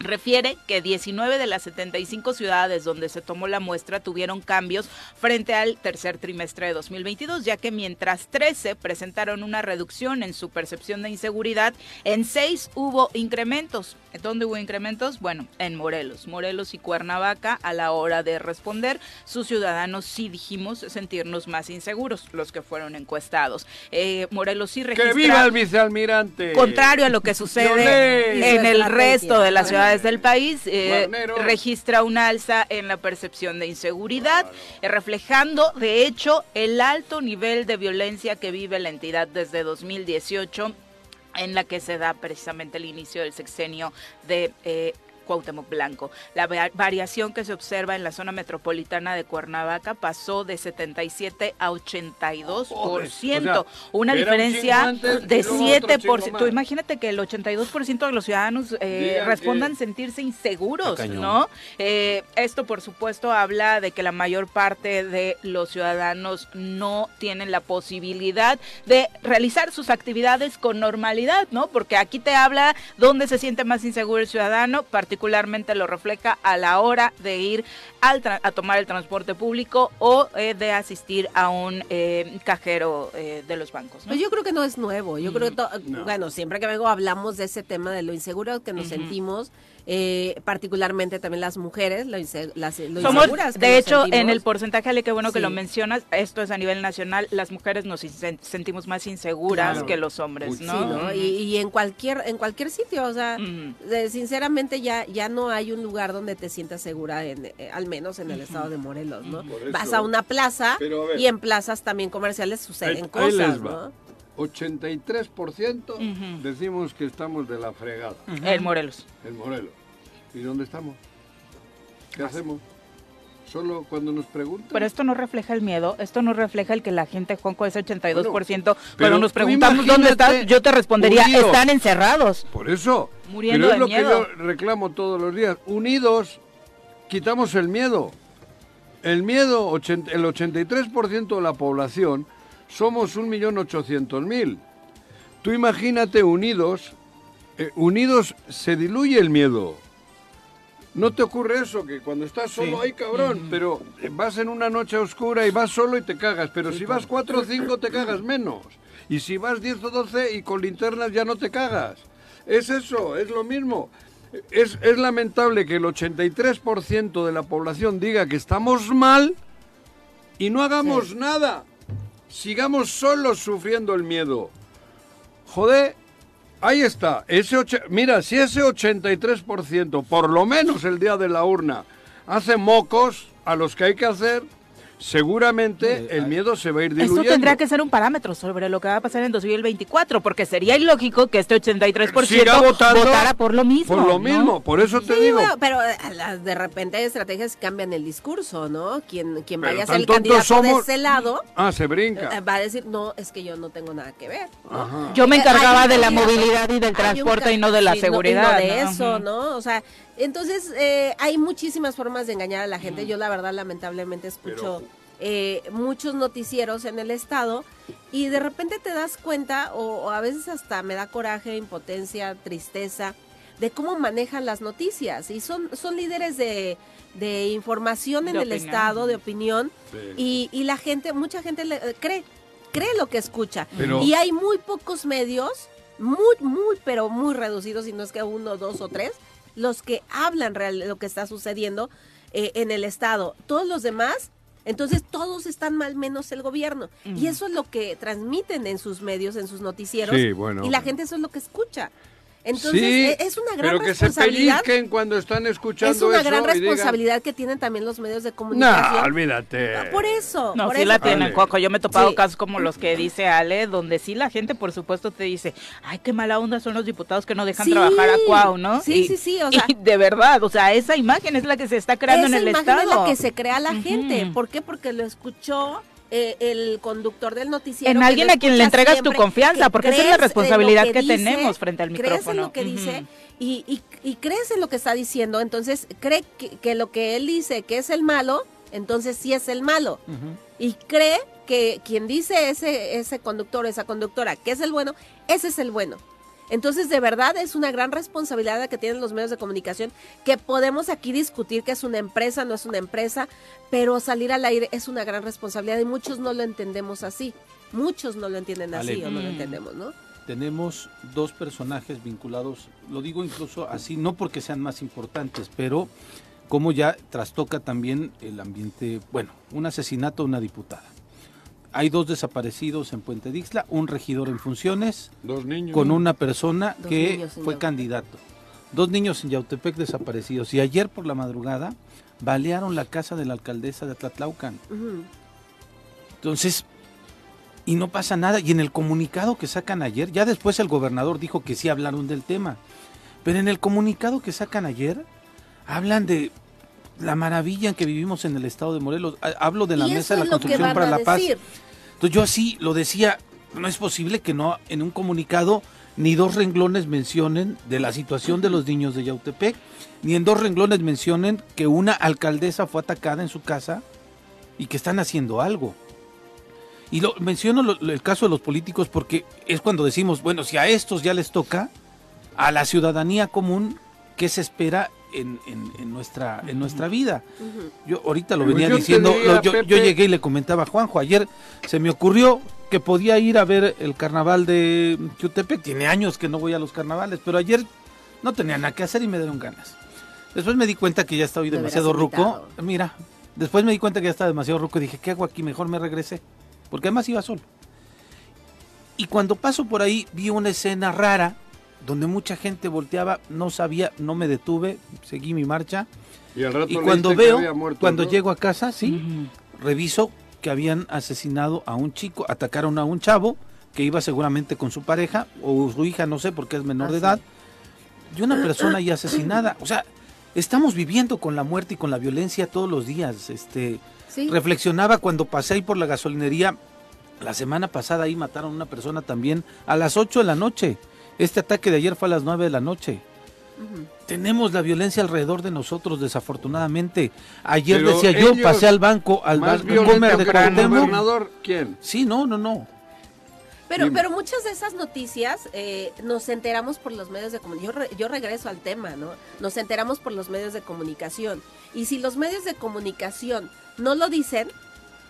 Refiere que 19 de las 75 ciudades donde se tomó la muestra tuvieron cambios frente al tercer trimestre de 2022, ya que mientras 13 presentaron una reducción en su percepción de inseguridad, en 6 hubo incrementos. ¿Dónde hubo incrementos? Bueno, en Morelos. Morelos y Cuernavaca, a la hora de responder, sus ciudadanos sí dijimos sentirnos más inseguros, los que fueron encuestados. Eh, Morelos sí registra... ¡Que viva el vicealmirante! Contrario a lo que sucede en el resto de las ciudades del país, eh, registra un alza en la percepción de inseguridad, eh, reflejando, de hecho, el alto nivel de violencia que vive la entidad desde 2018 en la que se da precisamente el inicio del sexenio de eh, Cuauhtémoc Blanco. La variación que se observa en la zona metropolitana de Cuernavaca pasó de 77 a 82%, una diferencia de 7%. Tú imagínate que el 82% de los ciudadanos eh, respondan sentirse inseguros, ¿no? Eh, esto, por supuesto, habla de que la mayor parte de los ciudadanos no tienen la posibilidad de realizar sus actividades con normalidad, ¿no? Porque aquí te habla dónde se siente más inseguro el ciudadano, particularmente particularmente lo refleja a la hora de ir al a tomar el transporte público o eh, de asistir a un eh, cajero eh, de los bancos. Pues yo creo que no es nuevo. Yo creo que, bueno, siempre que vengo hablamos de ese tema de lo inseguro que nos sentimos eh, particularmente también las mujeres, lo, las, Somos, De hecho, en el porcentaje, Ale, qué bueno que lo mencionas, esto es a nivel nacional, las mujeres nos sentimos más inseguras que los hombres, ¿no? Y, en cualquier en cualquier sitio, o sea, sinceramente ya ya no hay un lugar donde te sientas segura, en, eh, al menos en el estado de Morelos, ¿no? Vas a una plaza y en plazas también comerciales suceden cosas, ¿no? 83% decimos que estamos de la fregada. En Morelos. En Morelos. ¿Y dónde estamos? ¿Qué hacemos? Solo cuando nos preguntan. Pero esto no refleja el miedo, esto no refleja el que la gente, Juanco, es 82%. pero nos preguntamos dónde estás, yo te respondería, están encerrados. Por eso. Muriendo pero es lo que yo reclamo todos los días. Unidos, quitamos el miedo. El miedo, el 83% de la población, somos 1.800.000. Tú imagínate unidos, eh, unidos se diluye el miedo. ¿No te ocurre eso? Que cuando estás solo, hay cabrón, pero vas en una noche oscura y vas solo y te cagas, pero si vas cuatro o cinco te cagas menos. Y si vas 10 o 12 y con linternas ya no te cagas. Es eso, es lo mismo. Es, es lamentable que el 83% de la población diga que estamos mal y no hagamos nada. Sigamos solos sufriendo el miedo. Joder, Ahí está. Ese Mira, si ese 83%, por lo menos el día de la urna, hace mocos a los que hay que hacer, seguramente el miedo se va a ir diluyendo. Esto tendrá que ser un parámetro sobre lo que va a pasar en 2024, porque sería ilógico que este 83% votara por lo mismo. Por lo mismo, por eso te digo. pero eh, de repente hay estrategias que cambian el discurso, ¿no? Quien, quien vaya a ser el candidato de ese lado ah, se brinca. Eh, va a decir, no, es que yo no tengo nada que ver. Yo me encargaba de la movilidad y del transporte y no de la seguridad. No, de eso, ¿no? O sea, entonces, eh, hay muchísimas formas de engañar a la gente. Yo la verdad lamentablemente escucho eh, muchos noticieros en el estado y de repente te das cuenta, o, a veces hasta me da coraje, impotencia, tristeza, de cómo manejan las noticias. Y son, son líderes de, información en el estado, de opinión, y, y, la gente, mucha gente le, eh, cree, cree lo que escucha. y hay muy pocos medios, muy, muy, pero muy reducidos, y no es que uno, dos o tres, los que hablan real de lo que está sucediendo eh, en el Estado. Todos los demás, entonces todos están mal menos el gobierno. Y eso es lo que transmiten en sus medios, en sus noticieros. y la gente eso es lo que escucha. Entonces, e, es una gran pero que responsabilidad. se cuando están escuchando Es una gran responsabilidad que tienen también los medios de comunicación. No, olvídate. Ah, por eso. No, por sí la tienen, Coco. Yo me he topado casos como los que dice Ale, donde sí la gente, por supuesto, te dice, ay, qué mala onda son los diputados que no dejan trabajar a Cuau, ¿no? Sí, sí, sí. O sea, y *laughs* de verdad, o sea, esa imagen es la que se está creando en el Estado. Esa imagen es la que se crea la gente. ¿Por qué? Porque lo escuchó eh, el conductor del noticiero. En alguien a quien le entregas tu confianza, porque esa es la responsabilidad que, tenemos frente al micrófono. Crees en lo que dice y, y, crees en lo que está diciendo, entonces cree que, lo que él dice que es el malo, entonces sí es el malo. Y cree que quien dice ese, ese conductor, esa conductora, que es el bueno, ese es el bueno. Entonces, de verdad es una gran responsabilidad que tienen los medios de comunicación, que podemos aquí discutir que es una empresa, no es una empresa, pero salir al aire es una gran responsabilidad y muchos no lo entendemos así. Muchos no lo entienden así o no lo entendemos, ¿no? Tenemos dos personajes vinculados, lo digo incluso así, no porque sean más importantes, pero como ya trastoca también el ambiente, bueno, un asesinato a una diputada hay dos desaparecidos en Puente Dixla, un regidor en funciones, dos niños, con una persona que fue candidato. Dos niños en Yautepec desaparecidos. Y ayer por la madrugada balearon la casa de la alcaldesa de Atlatlaucan. Entonces, y no pasa nada. Y en el comunicado que sacan ayer, ya después el gobernador dijo que sí hablaron del tema. Pero en el comunicado que sacan ayer, hablan de la maravilla en que vivimos en el estado de Morelos. Hablo de la mesa de la construcción para la paz. Entonces yo así lo decía, no es posible que no en un comunicado ni dos renglones mencionen de la situación de los niños de Yautepec, ni en dos renglones mencionen que una alcaldesa fue atacada en su casa y que están haciendo algo. Y lo, menciono el caso de los políticos porque es cuando decimos, bueno, si a estos ya les toca, a la ciudadanía común, ¿qué se espera en, nuestra, en nuestra vida. Yo ahorita lo venía diciendo, yo, llegué y le comentaba a Juanjo, ayer se me ocurrió que podía ir a ver el carnaval de Chutepec, tiene años que no voy a los carnavales, pero ayer no tenía nada que hacer y me dieron ganas. Después me di cuenta que ya estaba demasiado ruco, mira, después me di cuenta que ya estaba demasiado ruco y dije, ¿qué hago aquí? Mejor me regresé, porque además iba solo. Y cuando paso por ahí vi una escena rara donde mucha gente volteaba, no sabía, no me detuve, seguí mi marcha. Y, cuando veo, cuando llego a casa, sí, reviso que habían asesinado a un chico, atacaron a un chavo que iba seguramente con su pareja o su hija, no sé, porque es menor de ah, edad, y una persona ya asesinada. O sea, estamos viviendo con la muerte y con la violencia todos los días. Este, Reflexionaba cuando pasé ahí por la gasolinería, la semana pasada ahí mataron a una persona también a las 8 de la noche. Este ataque de ayer fue a las 9 de la noche. Tenemos la violencia alrededor de nosotros, desafortunadamente. Ayer decía yo, pasé al banco, al banco de gobernador, ¿quién? Sí, no, no, no. Pero, pero muchas de esas noticias eh, nos enteramos por los medios de comunicación. Yo, yo regreso al tema, ¿no? Nos enteramos por los medios de comunicación. Y si los medios de comunicación no lo dicen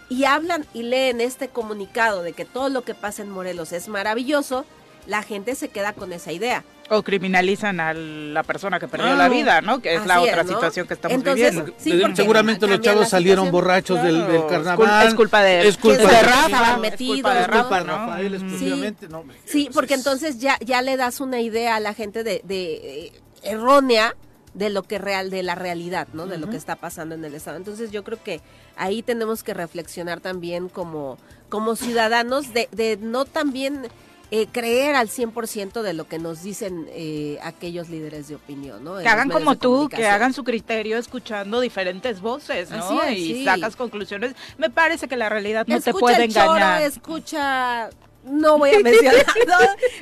y hablan y leen este comunicado de que todo lo que pasa en Morelos es maravilloso, la gente se queda con esa idea. O criminalizan a la persona que perdió la vida, ¿no? Que es la otra situación que estamos viviendo. Seguramente los chavos salieron borrachos del, carnaval. Es culpa de, es culpa de, Rafa. Metido, es culpa de Rafael exclusivamente. Sí, porque entonces ya, ya le das una idea a la gente de, de errónea de lo que real de la realidad, ¿no? De lo que está pasando en el estado. Entonces yo creo que ahí tenemos que reflexionar también como como ciudadanos de, de no también eh, creer al 100% de lo que nos dicen eh, aquellos líderes de opinión, ¿no? que hagan como tú, que hagan su criterio escuchando diferentes voces, ¿no? y sacas conclusiones. Me parece que la realidad no te puede engañar. escucha no voy a *laughs* mencionar,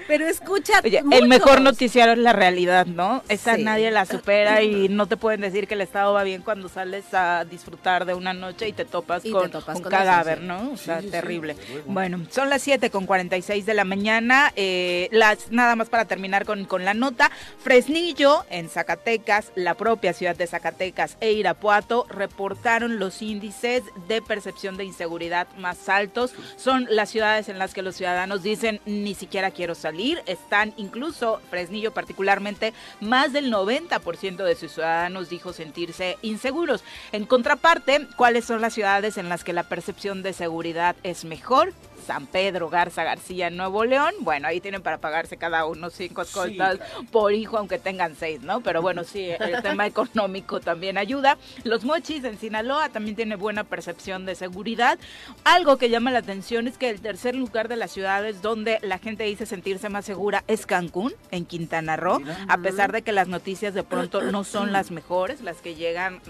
pero escucha. el mejor noticiario es la realidad, ¿no? Esa nadie la supera y *laughs* no te pueden decir que el estado va bien cuando sales a disfrutar de una noche y te topas con un cadáver, ¿no? O sea, terrible. Bueno, son las 7 con 46 de la mañana. Eh, las, nada más para terminar con, con la nota. Fresnillo, en Zacatecas, la propia ciudad de Zacatecas e Irapuato reportaron los índices de percepción de inseguridad más altos. Son las ciudades en las que los ciudadanos ciudadanos dicen ni siquiera quiero salir. Están incluso, Fresnillo particularmente, más del 90% de sus ciudadanos dijo sentirse inseguros. En contraparte, ¿cuáles son las ciudades en las que la percepción de seguridad es mejor? San Pedro, Garza García, Nuevo León, bueno, ahí tienen para pagarse cada uno cinco escoltas por hijo, aunque tengan seis, ¿no? Pero bueno, sí, *laughs* el tema económico también ayuda. Los mochis en Sinaloa también tiene buena percepción de seguridad. Algo que llama la atención es que el tercer lugar de las ciudades donde la gente dice sentirse más segura es Cancún, en Quintana Roo, a pesar de que las noticias de pronto no son las mejores, las que llegan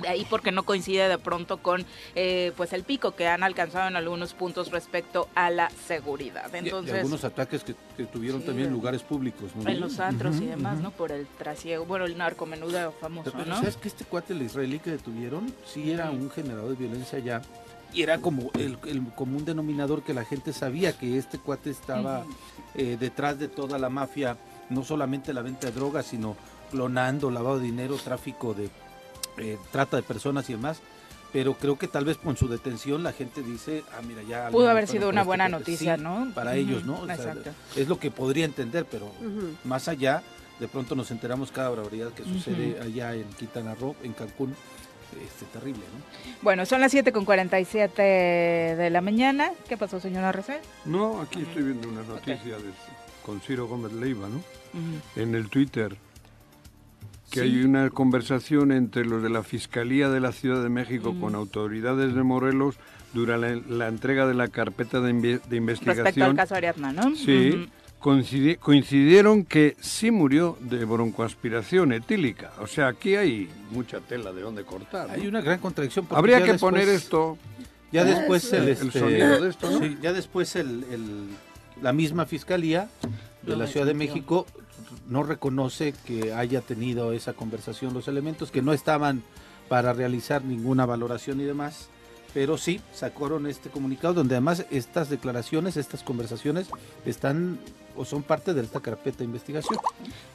de ahí porque no coincide de pronto con eh, pues el pico que han alcanzado en algunos puntos respecto a la seguridad. Entonces, algunos ataques que, tuvieron también en lugares públicos. En los antros y demás, ¿no? Por el trasiego, bueno, el narcomenudo famoso, ¿no? ¿Sabes que este cuate, el israelí que detuvieron, sí era un generador de violencia ya? Y era como el, común denominador que la gente sabía que este cuate estaba eh, detrás de toda la mafia, no solamente la venta de drogas, sino clonando, lavado de dinero, tráfico de eh, trata de personas y demás pero creo que tal vez con su detención la gente dice, ah, mira, ya... Pudo haber sido una buena noticia, ¿no? Para ellos, ¿no? Exacto. es lo que podría entender, pero más allá, de pronto nos enteramos cada barbaridad que sucede allá en Quintana Roo, en Cancún, este, terrible, ¿no? Bueno, son las 7 con 47 de la mañana. ¿Qué pasó, señora Recel? No, aquí estoy viendo una noticia de, con Ciro Gómez Leiva, ¿no? En el Twitter que hay una conversación entre los de la Fiscalía de la Ciudad de México con autoridades de Morelos durante la, entrega de la carpeta de, investigación. Respecto al caso Ariadna, ¿no? Sí. coincidieron que sí murió de broncoaspiración etílica. O sea, aquí hay mucha tela de dónde cortar. Hay una gran contradicción. Habría que poner esto. Ya después el, este, sonido de esto, ¿no? ya después el, la misma fiscalía de la Ciudad de México no reconoce que haya tenido esa conversación los elementos, que no estaban para realizar ninguna valoración y demás, pero sí sacaron este comunicado donde además estas declaraciones, estas conversaciones están o son parte de esta carpeta de investigación.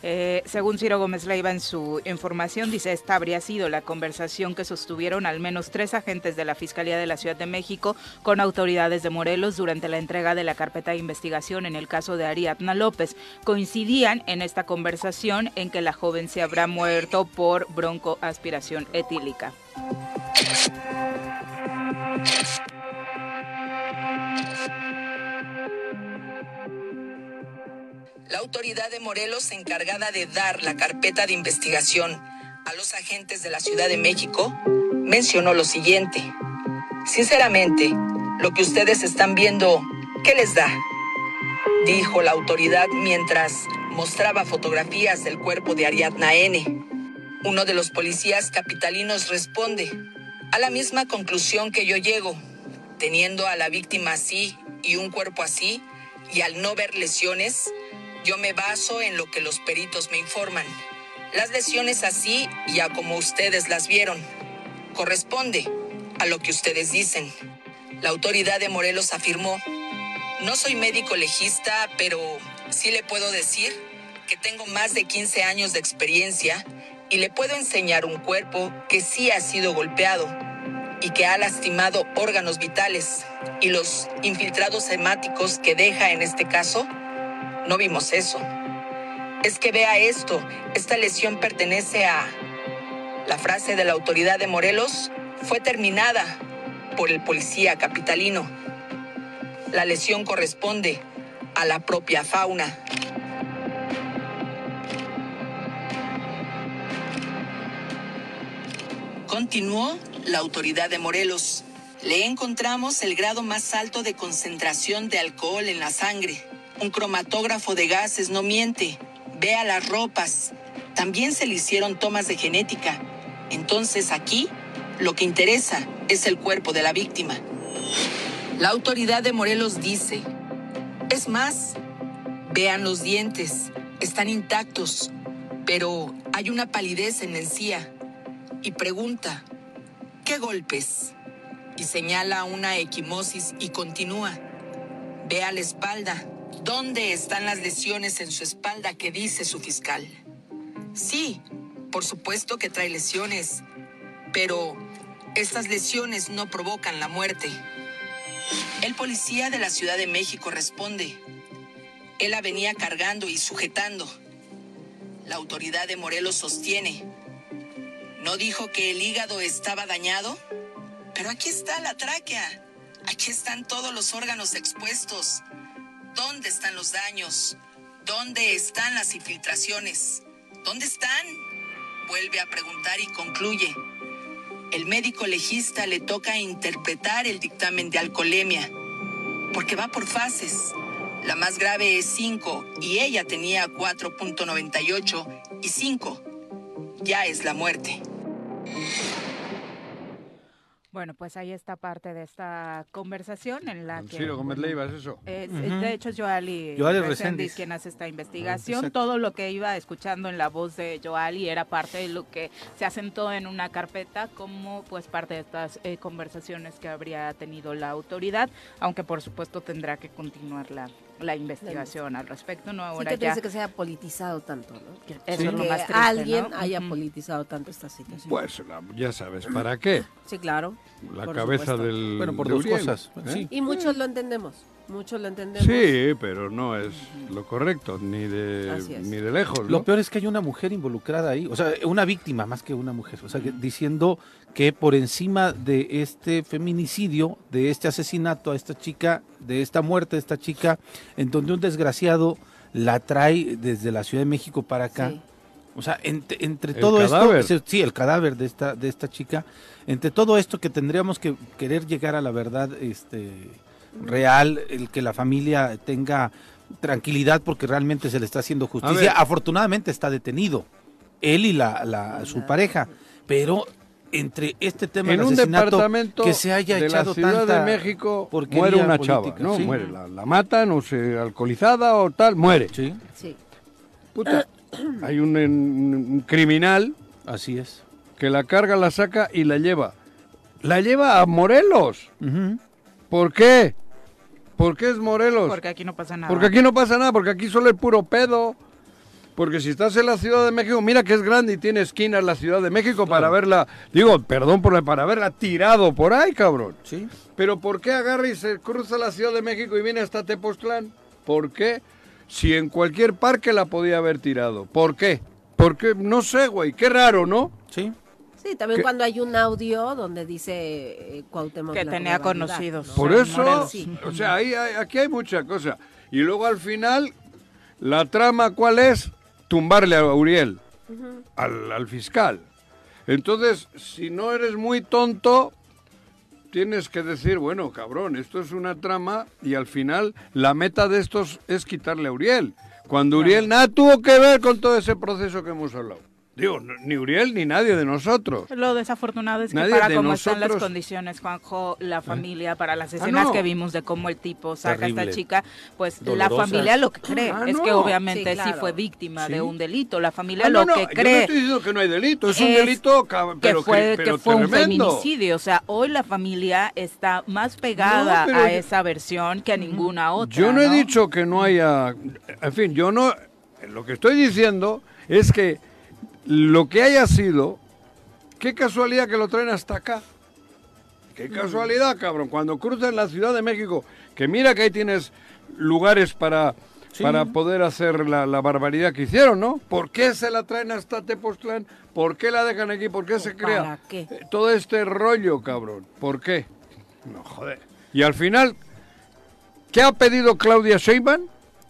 Eh, según Ciro Gómez Leiva en su información, dice, esta habría sido la conversación que sostuvieron al menos tres agentes de la Fiscalía de la Ciudad de México con autoridades de Morelos durante la entrega de la carpeta de investigación en el caso de Ariadna López. Coincidían en esta conversación en que la joven se habrá muerto por broncoaspiración etílica. La autoridad de Morelos encargada de dar la carpeta de investigación a los agentes de la Ciudad de México mencionó lo siguiente. Sinceramente, lo que ustedes están viendo, ¿qué les da? Dijo la autoridad mientras mostraba fotografías del cuerpo de Ariadna N. Uno de los policías capitalinos responde a la misma conclusión que yo llego, teniendo a la víctima así y un cuerpo así, y al no ver lesiones, yo me baso en lo que los peritos me informan. Las lesiones así, ya como ustedes las vieron, corresponde a lo que ustedes dicen. La autoridad de Morelos afirmó, no soy médico legista, pero sí le puedo decir que tengo más de 15 años de experiencia y le puedo enseñar un cuerpo que sí ha sido golpeado y que ha lastimado órganos vitales y los infiltrados hemáticos que deja en este caso, no vimos eso. Es que vea esto, esta lesión pertenece a... La frase de la autoridad de Morelos fue terminada por el policía capitalino. La lesión corresponde a la propia fauna. Continuó la autoridad de Morelos. Le encontramos el grado más alto de concentración de alcohol en la sangre. Un cromatógrafo de gases no miente. Vea las ropas. También se le hicieron tomas de genética. Entonces aquí lo que interesa es el cuerpo de la víctima. La autoridad de Morelos dice, es más, vean los dientes, están intactos, pero hay una palidez en encía y pregunta, ¿qué golpes? Y señala una equimosis y continúa. Ve a la espalda. ¿Dónde están las lesiones en su espalda que dice su fiscal? Sí, por supuesto que trae lesiones, pero estas lesiones no provocan la muerte. El policía de la Ciudad de México responde. Él la venía cargando y sujetando. La autoridad de Morelos sostiene ¿No dijo que el hígado estaba dañado? Pero aquí está la tráquea. Aquí están todos los órganos expuestos. ¿Dónde están los daños? ¿Dónde están las infiltraciones? ¿Dónde están? Vuelve a preguntar y concluye. El médico legista le toca interpretar el dictamen de alcoholemia, porque va por fases. La más grave es 5 y ella tenía 4.98 y 5 ya es la muerte. Bueno, pues ahí está parte de esta conversación en la que... Ciro Gómez Leiva, ¿es eso? De hecho, Joali, Joali quien hace esta investigación. Todo lo que iba escuchando en la voz de Joali era parte de lo que se asentó en una carpeta como pues parte de estas eh, conversaciones que habría tenido la autoridad, aunque por supuesto tendrá que continuar la, la investigación al respecto, ¿no? Ahora sí que ya... que se haya politizado tanto, ¿no? Que, Eso lo más triste, alguien haya politizado tanto esta situación. Pues ya sabes, ¿para qué? Sí, claro. La cabeza del... Bueno, por dos cosas. ¿eh? Y muchos lo entendemos. Muchos lo entendemos. Sí, pero no es lo correcto, ni de, ni de lejos. Lo peor es que hay una mujer involucrada ahí, o sea, una víctima más que una mujer, o sea, diciendo que por encima de este feminicidio, de este asesinato a esta chica, de esta muerte de esta chica, en donde un desgraciado la trae desde la Ciudad de México para acá. O sea, entre, todo esto, sí, el cadáver de esta de esta chica, entre todo esto que tendríamos que querer llegar a la verdad, este real, el que la familia tenga tranquilidad porque realmente se le está haciendo justicia. Afortunadamente está detenido él y la, su pareja, pero entre este tema en un departamento que se haya de la Ciudad de México muere una chava, ¿no? Muere, la, matan o se alcoholizada o tal, muere. Sí. Sí. Puta, *clears throat* hay un, criminal, así es, que la carga, la saca y la lleva. La lleva a Morelos. ¿Por qué? ¿Por qué es Morelos? Porque aquí no pasa nada. Porque aquí no pasa nada, porque aquí solo es puro pedo. Porque si estás en la Ciudad de México, mira que es grande y tiene esquinas la Ciudad de México para verla, digo, perdón por para verla tirado por ahí, cabrón. Sí. Pero ¿por qué agarra y se cruza la Ciudad de México y viene hasta Tepoztlán? ¿Por qué? Si en cualquier parque la podía haber tirado. ¿Por qué? Porque no sé, güey, qué raro, ¿no? Sí. Sí, también cuando hay un audio donde dice eh, Cuauhtémoc que tenía conocidos. Por eso, o sea, ahí, aquí hay mucha cosa. Y luego al final, la trama, ¿cuál es? Tumbarle a Uriel, al, al fiscal. Entonces, si no eres muy tonto, tienes que decir, bueno, cabrón, esto es una trama y al final la meta de estos es quitarle a Uriel. Cuando Uriel nada tuvo que ver con todo ese proceso que hemos hablado Digo, ni Uriel ni nadie de nosotros. Lo desafortunado es que para cómo están las condiciones, Juanjo, la ¿Eh? familia, para las ah, escenas que vimos de cómo el tipo saca a esta chica, pues la familia lo que cree ah, es que obviamente sí, fue víctima de un delito. La familia ah, lo que cree. Yo no estoy diciendo que no hay delito, es, un delito pero que fue, que fue un feminicidio. O sea, hoy la familia está más pegada a esa versión que a ninguna otra. Yo no he dicho que no haya. En fin, yo no. Lo que estoy diciendo es que lo que haya sido, qué casualidad que lo traen hasta acá. Qué mm. casualidad, cabrón. Cuando cruzan la Ciudad de México, que mira que ahí tienes lugares para, para poder hacer la, barbaridad que hicieron, ¿no? ¿Por qué se la traen hasta Tepoztlán? ¿Por qué la dejan aquí? ¿Por qué se crea qué? Eh, todo este rollo, cabrón? ¿Por qué? No, joder. Y al final, ¿qué ha pedido Claudia Sheinbaum?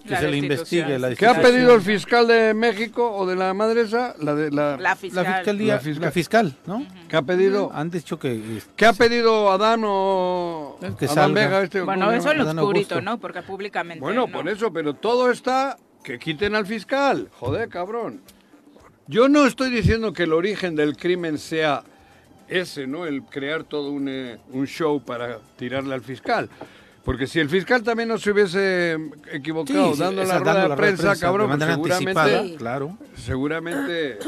Que se le investigue la ¿Qué ha pedido el fiscal de México o de la madresa? La, de, la, la, fiscalía, la, fiscal, ¿no? ¿Qué ha pedido? Han dicho que... ¿Qué ha pedido Adán o que Adán Vega? Este, bueno, eso es lo oscurito, ¿no? Porque públicamente Bueno, por eso, pero todo está... Que quiten al fiscal. Joder, cabrón. Yo no estoy diciendo que el origen del crimen sea ese, ¿no? El crear todo un, eh, un show para tirarle al fiscal. Porque si el fiscal también no se hubiese equivocado dando, la rueda de prensa, cabrón, pues seguramente, claro. seguramente,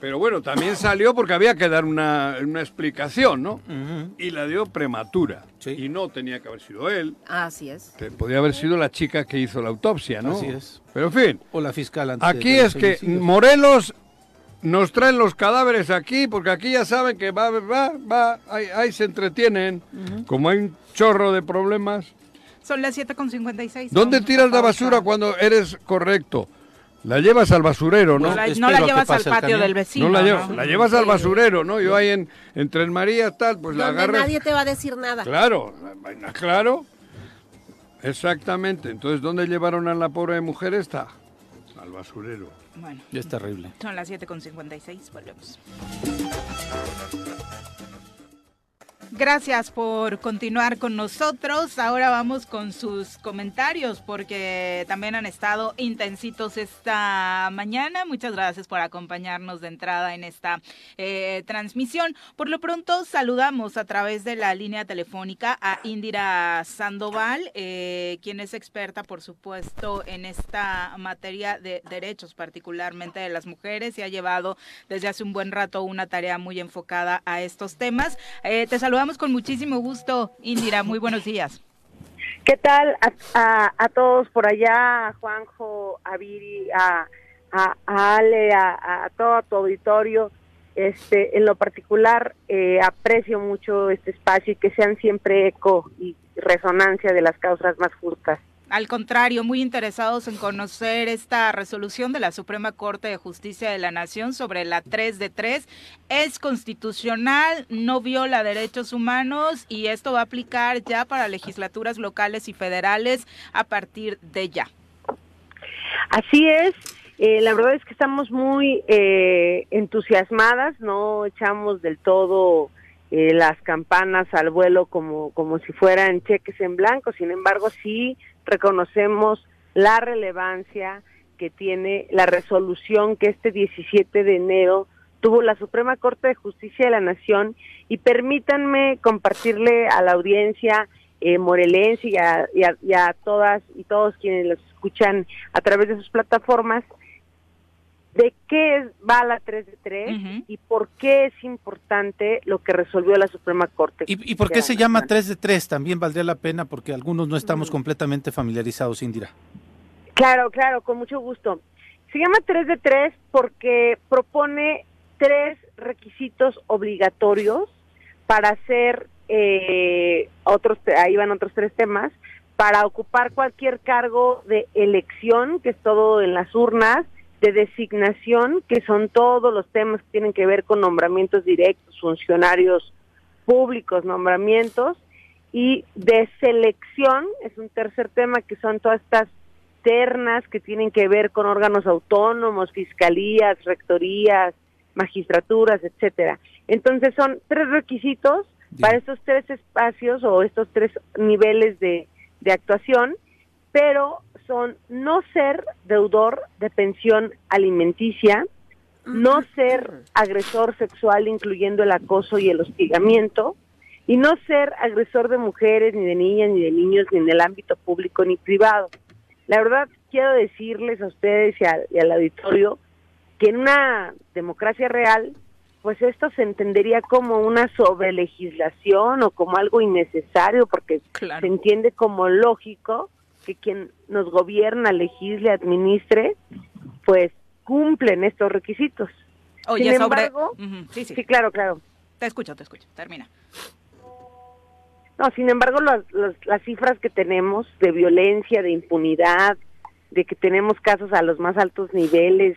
pero bueno, también salió porque había que dar una, explicación, ¿no? Y la dio prematura. Y no tenía que haber sido él. Así es. Que podía haber sido la chica que hizo la autopsia, ¿no? Así es. Pero en fin. O la fiscal antes Aquí es que Morelos nos traen los cadáveres aquí, porque aquí ya saben que va, va, va, ahí, se entretienen. Como hay un chorro de problemas, son las 7.56. ¿Dónde tiras la basura cuando eres correcto? La llevas al basurero, ¿no? no la llevas al patio del vecino. No la, llevas, la llevas al basurero, ¿no? Yo ahí en, entre el María tal, pues la agarras. nadie te va a decir nada. Claro, claro. Exactamente. Entonces, ¿dónde llevaron a la pobre mujer esta? Al basurero. Bueno. Es terrible. Son las 7.56, volvemos. Gracias por continuar con nosotros. Ahora vamos con sus comentarios porque también han estado intensitos esta mañana. Muchas gracias por acompañarnos de entrada en esta eh, transmisión. Por lo pronto saludamos a través de la línea telefónica a Indira Sandoval, eh, quien es experta, por supuesto, en esta materia de derechos, particularmente de las mujeres, y ha llevado desde hace un buen rato una tarea muy enfocada a estos temas. Eh, te saludamos con muchísimo gusto, Indira. Muy buenos días. ¿Qué tal a, todos por allá, a Juanjo, a Viri, a, Ale, a, todo tu auditorio? Este, en lo particular, eh, aprecio mucho este espacio y que sean siempre eco y resonancia de las causas más justas. Al contrario, muy interesados en conocer esta resolución de la Suprema Corte de Justicia de la Nación sobre la 3 de 3. Es constitucional, no viola derechos humanos y esto va a aplicar ya para legislaturas locales y federales a partir de ya. Así es. Eh, la verdad es que estamos muy eh, entusiasmadas, no echamos del todo eh, las campanas al vuelo como, como si fueran cheques en blanco, sin embargo sí reconocemos la relevancia que tiene la resolución que este 17 de enero tuvo la Suprema Corte de Justicia de la Nación. Y permítanme compartirle a la audiencia eh, morelense y a, y a todas y todos quienes los escuchan a través de sus plataformas de qué va la 3 de 3 y por qué es importante lo que resolvió la Suprema Corte. ¿Y, por qué se llama 3 de 3? También valdría la pena porque algunos no estamos completamente familiarizados, Indira. Claro, claro, con mucho gusto. Se llama 3 de 3 porque propone tres requisitos obligatorios para hacer eh, otros, ahí van otros tres temas, para ocupar cualquier cargo de elección, que es todo en las urnas, de designación, que son todos los temas que tienen que ver con nombramientos directos, funcionarios públicos, nombramientos, y de selección, es un tercer tema que son todas estas ternas que tienen que ver con órganos autónomos, fiscalías, rectorías, magistraturas, etcétera. Entonces son tres requisitos para estos tres espacios o estos tres niveles de, de actuación, pero son no ser deudor de pensión alimenticia, no ser agresor sexual incluyendo el acoso y el hostigamiento, y no ser agresor de mujeres, ni de niñas, ni de niños, ni en el ámbito público ni privado. La verdad, quiero decirles a ustedes y al, y al auditorio que en una democracia real, pues esto se entendería como una sobrelegislación o como algo innecesario, porque se entiende como lógico que quien nos gobierna, legisle, administre, pues cumplen estos requisitos. Oye, Sin sobre... embargo, sí, sí. sí, claro, claro. Te escucho, te escucho. Termina. No, sin embargo, las, las, las cifras que tenemos de violencia, de impunidad, de que tenemos casos a los más altos niveles,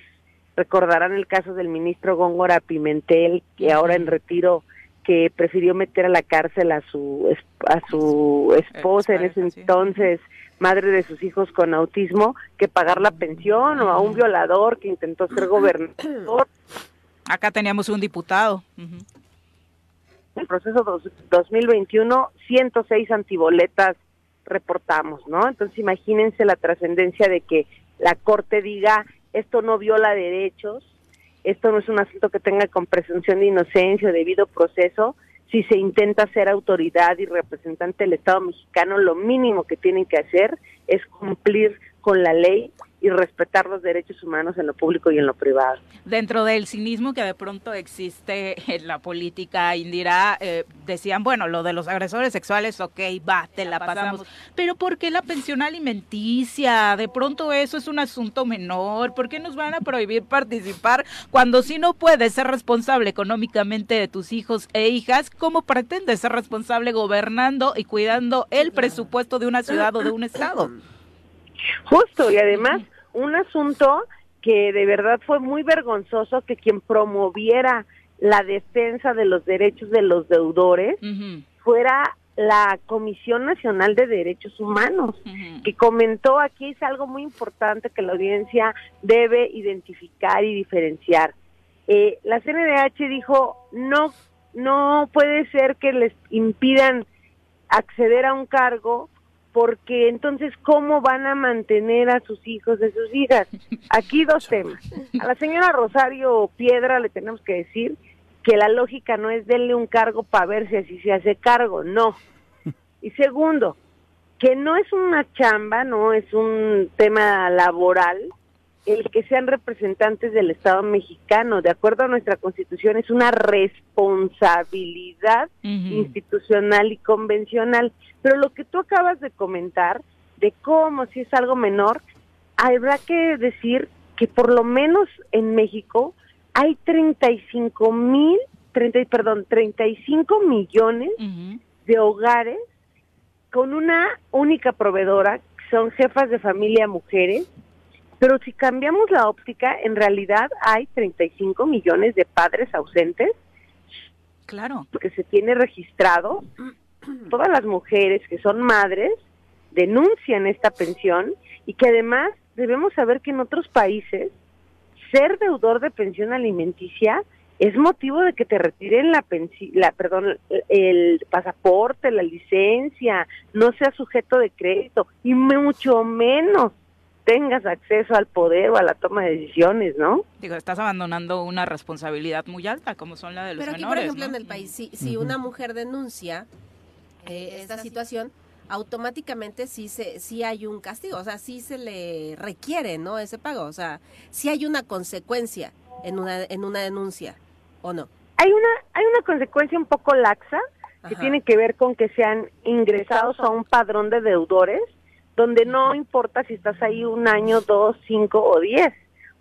recordarán el caso del ministro Góngora Pimentel, que ahora en retiro que prefirió meter a la cárcel a su a su esposa en ese entonces madre de sus hijos con autismo que pagar la pensión o a un violador que intentó ser *clears throat* gobernador. Acá teníamos un diputado el proceso dos, 2021 106 antiboletas reportamos no entonces imagínense la trascendencia de que la corte diga esto no viola derechos esto no es un asunto que tenga con presunción de inocencia o debido proceso. Si se intenta ser autoridad y representante del Estado mexicano, lo mínimo que tienen que hacer es cumplir con la ley y respetar los derechos humanos en lo público y en lo privado. Dentro del cinismo que de pronto existe *laughs* en la política, Indira, eh, decían, bueno, lo de los agresores sexuales, ok, va, te la pasamos. Pero ¿por qué la pensión alimenticia? De pronto eso es un asunto menor. ¿Por qué nos van a prohibir participar cuando si no puedes ser responsable económicamente de tus hijos e hijas, cómo pretendes ser responsable gobernando y cuidando el presupuesto de una ciudad o de un estado? *clears throat* Justo, y además un asunto que de verdad fue muy vergonzoso que quien promoviera la defensa de los derechos de los deudores fuera la Comisión Nacional de Derechos Humanos, que comentó aquí es algo muy importante que la audiencia debe identificar y diferenciar. Eh, la CNDH dijo no no puede ser que les impidan acceder a un cargo porque entonces cómo van a mantener a sus hijos y sus hijas. Aquí dos temas. A la señora Rosario Piedra le tenemos que decir que la lógica no es denle un cargo para ver si así se hace cargo, no. Y segundo, que no es una chamba, no es un tema laboral el que sean representantes del Estado mexicano. De acuerdo a nuestra Constitución, es una responsabilidad institucional y convencional. Pero lo que tú acabas de comentar, de cómo si es algo menor, habrá que decir que por lo menos en México hay 35 mil, 30, perdón, 35 millones de hogares con una única proveedora, que son jefas de familia mujeres, pero si cambiamos la óptica, en realidad hay 35 millones de padres ausentes. Claro. Que se tiene registrado *clears throat* todas las mujeres que son madres denuncian esta pensión y que además debemos saber que en otros países ser deudor de pensión alimenticia es motivo de que te retiren la la perdón el pasaporte, la licencia, no sea sujeto de crédito y mucho menos tengas acceso al poder o a la toma de decisiones, ¿no? Digo, estás abandonando una responsabilidad muy alta, como son la de los Pero aquí, por ejemplo, en el país, si, si una mujer denuncia eh, esta situación, automáticamente sí se sí hay un castigo, o sea, sí se le requiere, ¿no? Ese pago, o sea, sí hay una consecuencia en una en una denuncia o no. Hay una hay una consecuencia un poco laxa que tiene que ver con que sean ingresados a un padrón de deudores donde no importa si estás ahí un año, dos, cinco o diez.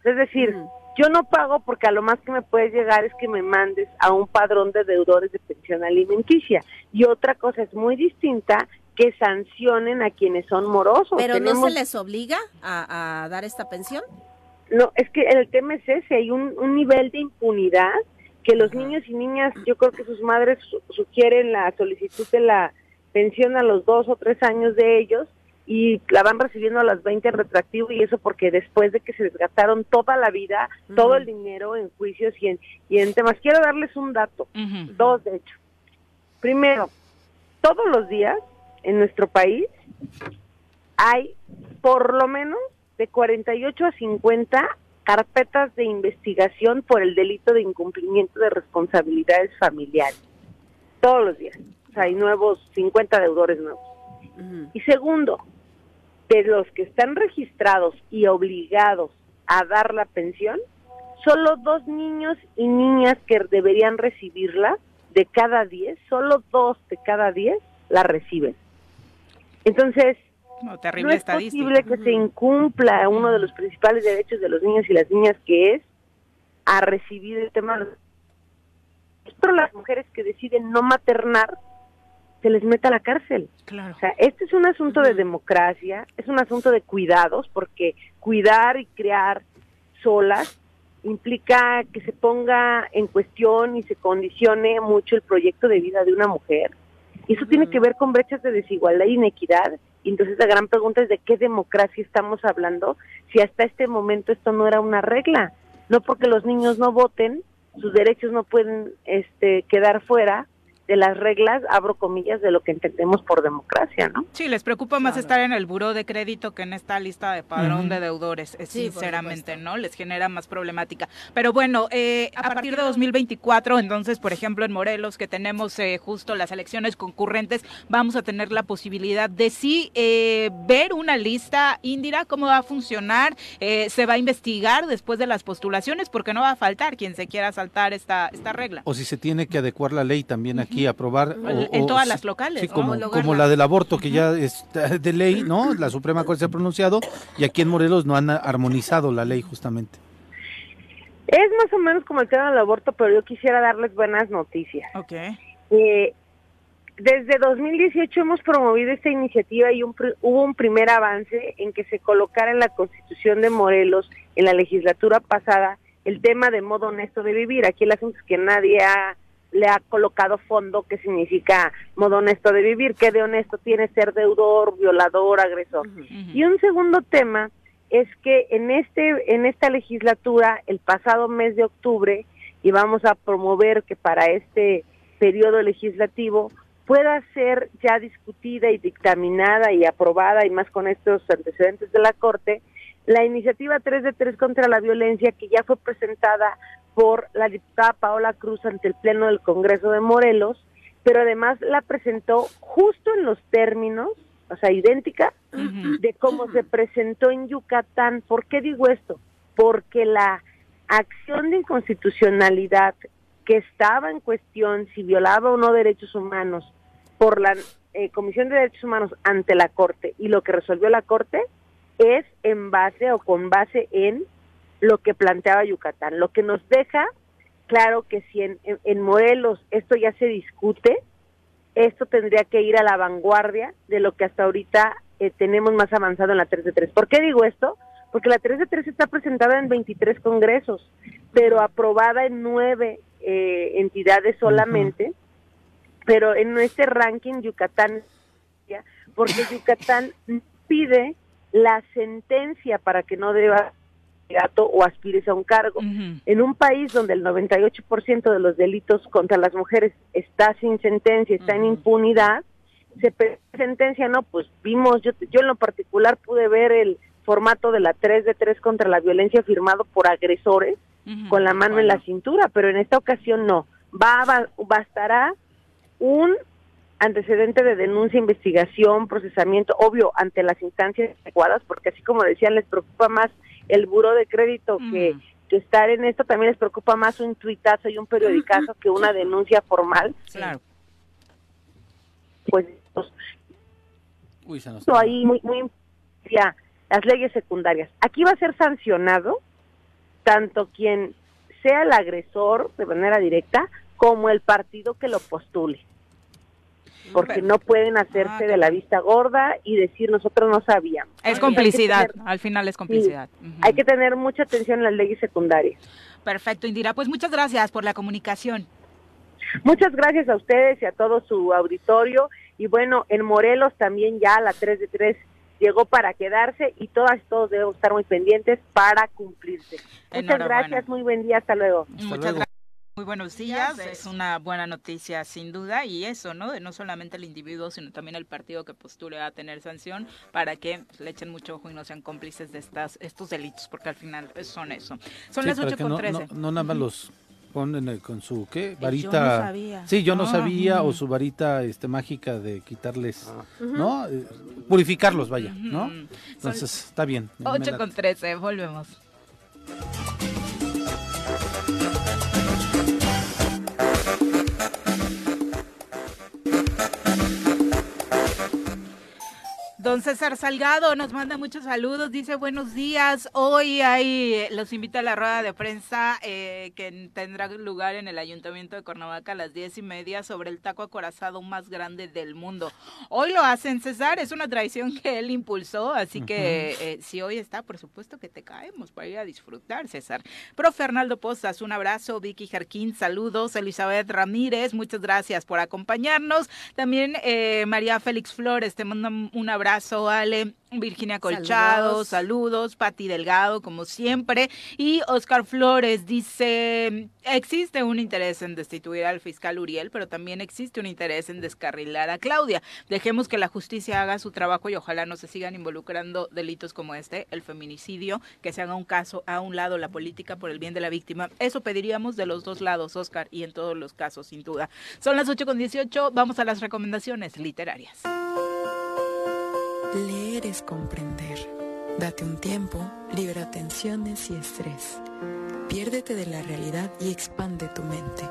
Es decir, yo no pago porque a lo más que me puedes llegar es que me mandes a un padrón de deudores de pensión alimenticia. Y otra cosa es muy distinta que sancionen a quienes son morosos. ¿Pero no se les obliga a, dar esta pensión? No, es que el tema es ese, hay un, nivel de impunidad que los niños y niñas, yo creo que sus madres sugieren la solicitud de la pensión a los dos o tres años de ellos y la van recibiendo a las 20 en retractivo y eso porque después de que se desgastaron toda la vida, todo el dinero en juicios y en, y en temas. Quiero darles un dato, dos de hecho. Primero, todos los días en nuestro país hay por lo menos de 48 a 50 carpetas de investigación por el delito de incumplimiento de responsabilidades familiares. Todos los días. O sea, hay nuevos 50 deudores nuevos. Y segundo, de los que están registrados y obligados a dar la pensión, solo dos niños y niñas que deberían recibirla de cada diez, solo dos de cada diez la reciben. Entonces, no, es posible que se incumpla uno de los principales derechos de los niños y las niñas, que es a recibir el tema de pero las mujeres que deciden no maternar se les meta a la cárcel. Claro. O sea, este es un asunto de democracia, es un asunto de cuidados, porque cuidar y crear solas implica que se ponga en cuestión y se condicione mucho el proyecto de vida de una mujer. Y eso tiene que ver con brechas de desigualdad e inequidad. Y entonces la gran pregunta es de qué democracia estamos hablando si hasta este momento esto no era una regla. No porque los niños no voten, sus derechos no pueden este, quedar fuera, de las reglas, abro comillas, de lo que entendemos por democracia, ¿no? Sí, les preocupa más estar en el buró de crédito que en esta lista de padrón de deudores, sinceramente, ¿no? Les genera más problemática. Pero bueno, eh, a, partir de 2024, entonces, por ejemplo, en Morelos, que tenemos eh, justo las elecciones concurrentes, vamos a tener la posibilidad de sí eh, ver una lista, Indira, cómo va a funcionar, se va a investigar después de las postulaciones, porque no va a faltar quien se quiera saltar esta, esta regla. O si se tiene que adecuar la ley también aquí aprobar. en todas las locales. como, como la del aborto, que ya es de ley, ¿no? La Suprema Corte se ha pronunciado y aquí en Morelos no han armonizado la ley justamente. Es más o menos como el tema del aborto, pero yo quisiera darles buenas noticias. Ok. Eh, desde 2018 hemos promovido esta iniciativa y hubo un primer avance en que se colocara en la Constitución de Morelos, en la legislatura pasada, el tema de modo honesto de vivir. Aquí el asunto es que nadie ha le ha colocado fondo que significa modo honesto de vivir, que de honesto tiene ser deudor, violador, agresor. Y un segundo tema es que en este en esta legislatura el pasado mes de octubre y vamos a promover que para este periodo legislativo pueda ser ya discutida y dictaminada y aprobada y más con estos antecedentes de la Corte la iniciativa 3 de 3 contra la violencia que ya fue presentada por la diputada Paola Cruz ante el Pleno del Congreso de Morelos, pero además la presentó justo en los términos, o sea, idéntica, de cómo se presentó en Yucatán. ¿Por qué digo esto? Porque la acción de inconstitucionalidad que estaba en cuestión, si violaba o no derechos humanos, por la eh, Comisión de Derechos Humanos ante la Corte y lo que resolvió la Corte es en base o con base en lo que planteaba Yucatán, lo que nos deja claro que si en, en, Morelos esto ya se discute, esto tendría que ir a la vanguardia de lo que hasta ahorita eh, tenemos más avanzado en la 3 de 3. ¿Por qué digo esto? Porque la 3 de 3 está presentada en 23 congresos, pero aprobada en nueve eh, entidades solamente, pero en este ranking Yucatán, porque Yucatán pide la sentencia para que no deba o aspires a un cargo. En un país donde el 98% de los delitos contra las mujeres está sin sentencia, está en impunidad, se sentencia, no, pues vimos, yo, yo en lo particular pude ver el formato de la 3 de 3 contra la violencia firmado por agresores con la mano en la cintura, pero en esta ocasión no. Va, va, bastará un antecedente de denuncia, investigación, procesamiento, obvio, ante las instancias adecuadas, porque así como decían, les preocupa más el buro de crédito que, estar en esto, también les preocupa más un tuitazo y un periodicazo que una denuncia formal. Claro. Pues, pues ahí muy, muy ya, las leyes secundarias. Aquí va a ser sancionado tanto quien sea el agresor de manera directa como el partido que lo postule porque no pueden hacerse ah, de la vista gorda y decir nosotros no sabíamos. Es complicidad, al final es complicidad. Hay que tener mucha atención en las leyes secundarias. Perfecto, Indira. Pues muchas gracias por la comunicación. Muchas gracias a ustedes y a todo su auditorio. Y bueno, en Morelos también ya la 3 de 3 llegó para quedarse y todas y todos debemos estar muy pendientes para cumplirse. Muchas gracias, muy buen día, hasta luego. Muchas gracias. Muy buenos días, es una buena noticia sin duda y eso, ¿no? De no solamente el individuo, sino también el partido que postule a tener sanción para que le echen mucho ojo y no sean cómplices de estas estos delitos, porque al final son eso. Son las ocho con trece. No, nada más los ponen con su qué varita. no sabía. Sí, yo no ah, sabía o su varita este mágica de quitarles, ah. ¿no? Eh, purificarlos, vaya, ¿no? Entonces está bien. 8 con 13, volvemos. Don César Salgado nos manda muchos saludos, dice buenos días. Hoy hay, los invita a la rueda de prensa eh, que tendrá lugar en el Ayuntamiento de Cuernavaca a las diez y media sobre el taco acorazado más grande del mundo. Hoy lo hacen César, es una tradición que él impulsó, así que eh, si hoy está, por supuesto que te caemos para ir a disfrutar, César. Profe Fernaldo Postas, un abrazo. Vicky Jarquín, saludos. Elizabeth Ramírez, muchas gracias por acompañarnos. También eh, María Félix Flores, te manda un abrazo abrazo, Ale. Virginia Colchado, saludos. Pati Delgado, como siempre. Y Oscar Flores dice, existe un interés en destituir al fiscal Uriel, pero también existe un interés en descarrilar a Claudia. Dejemos que la justicia haga su trabajo y ojalá no se sigan involucrando delitos como este, el feminicidio, que se haga un caso a un lado la política por el bien de la víctima. Eso pediríamos de los dos lados, Oscar, y en todos los casos, sin duda. Son las 8 con 18, vamos a las recomendaciones literarias. Leer es comprender. Date un tiempo, libera tensiones y estrés. Piérdete de la realidad y expande tu mente.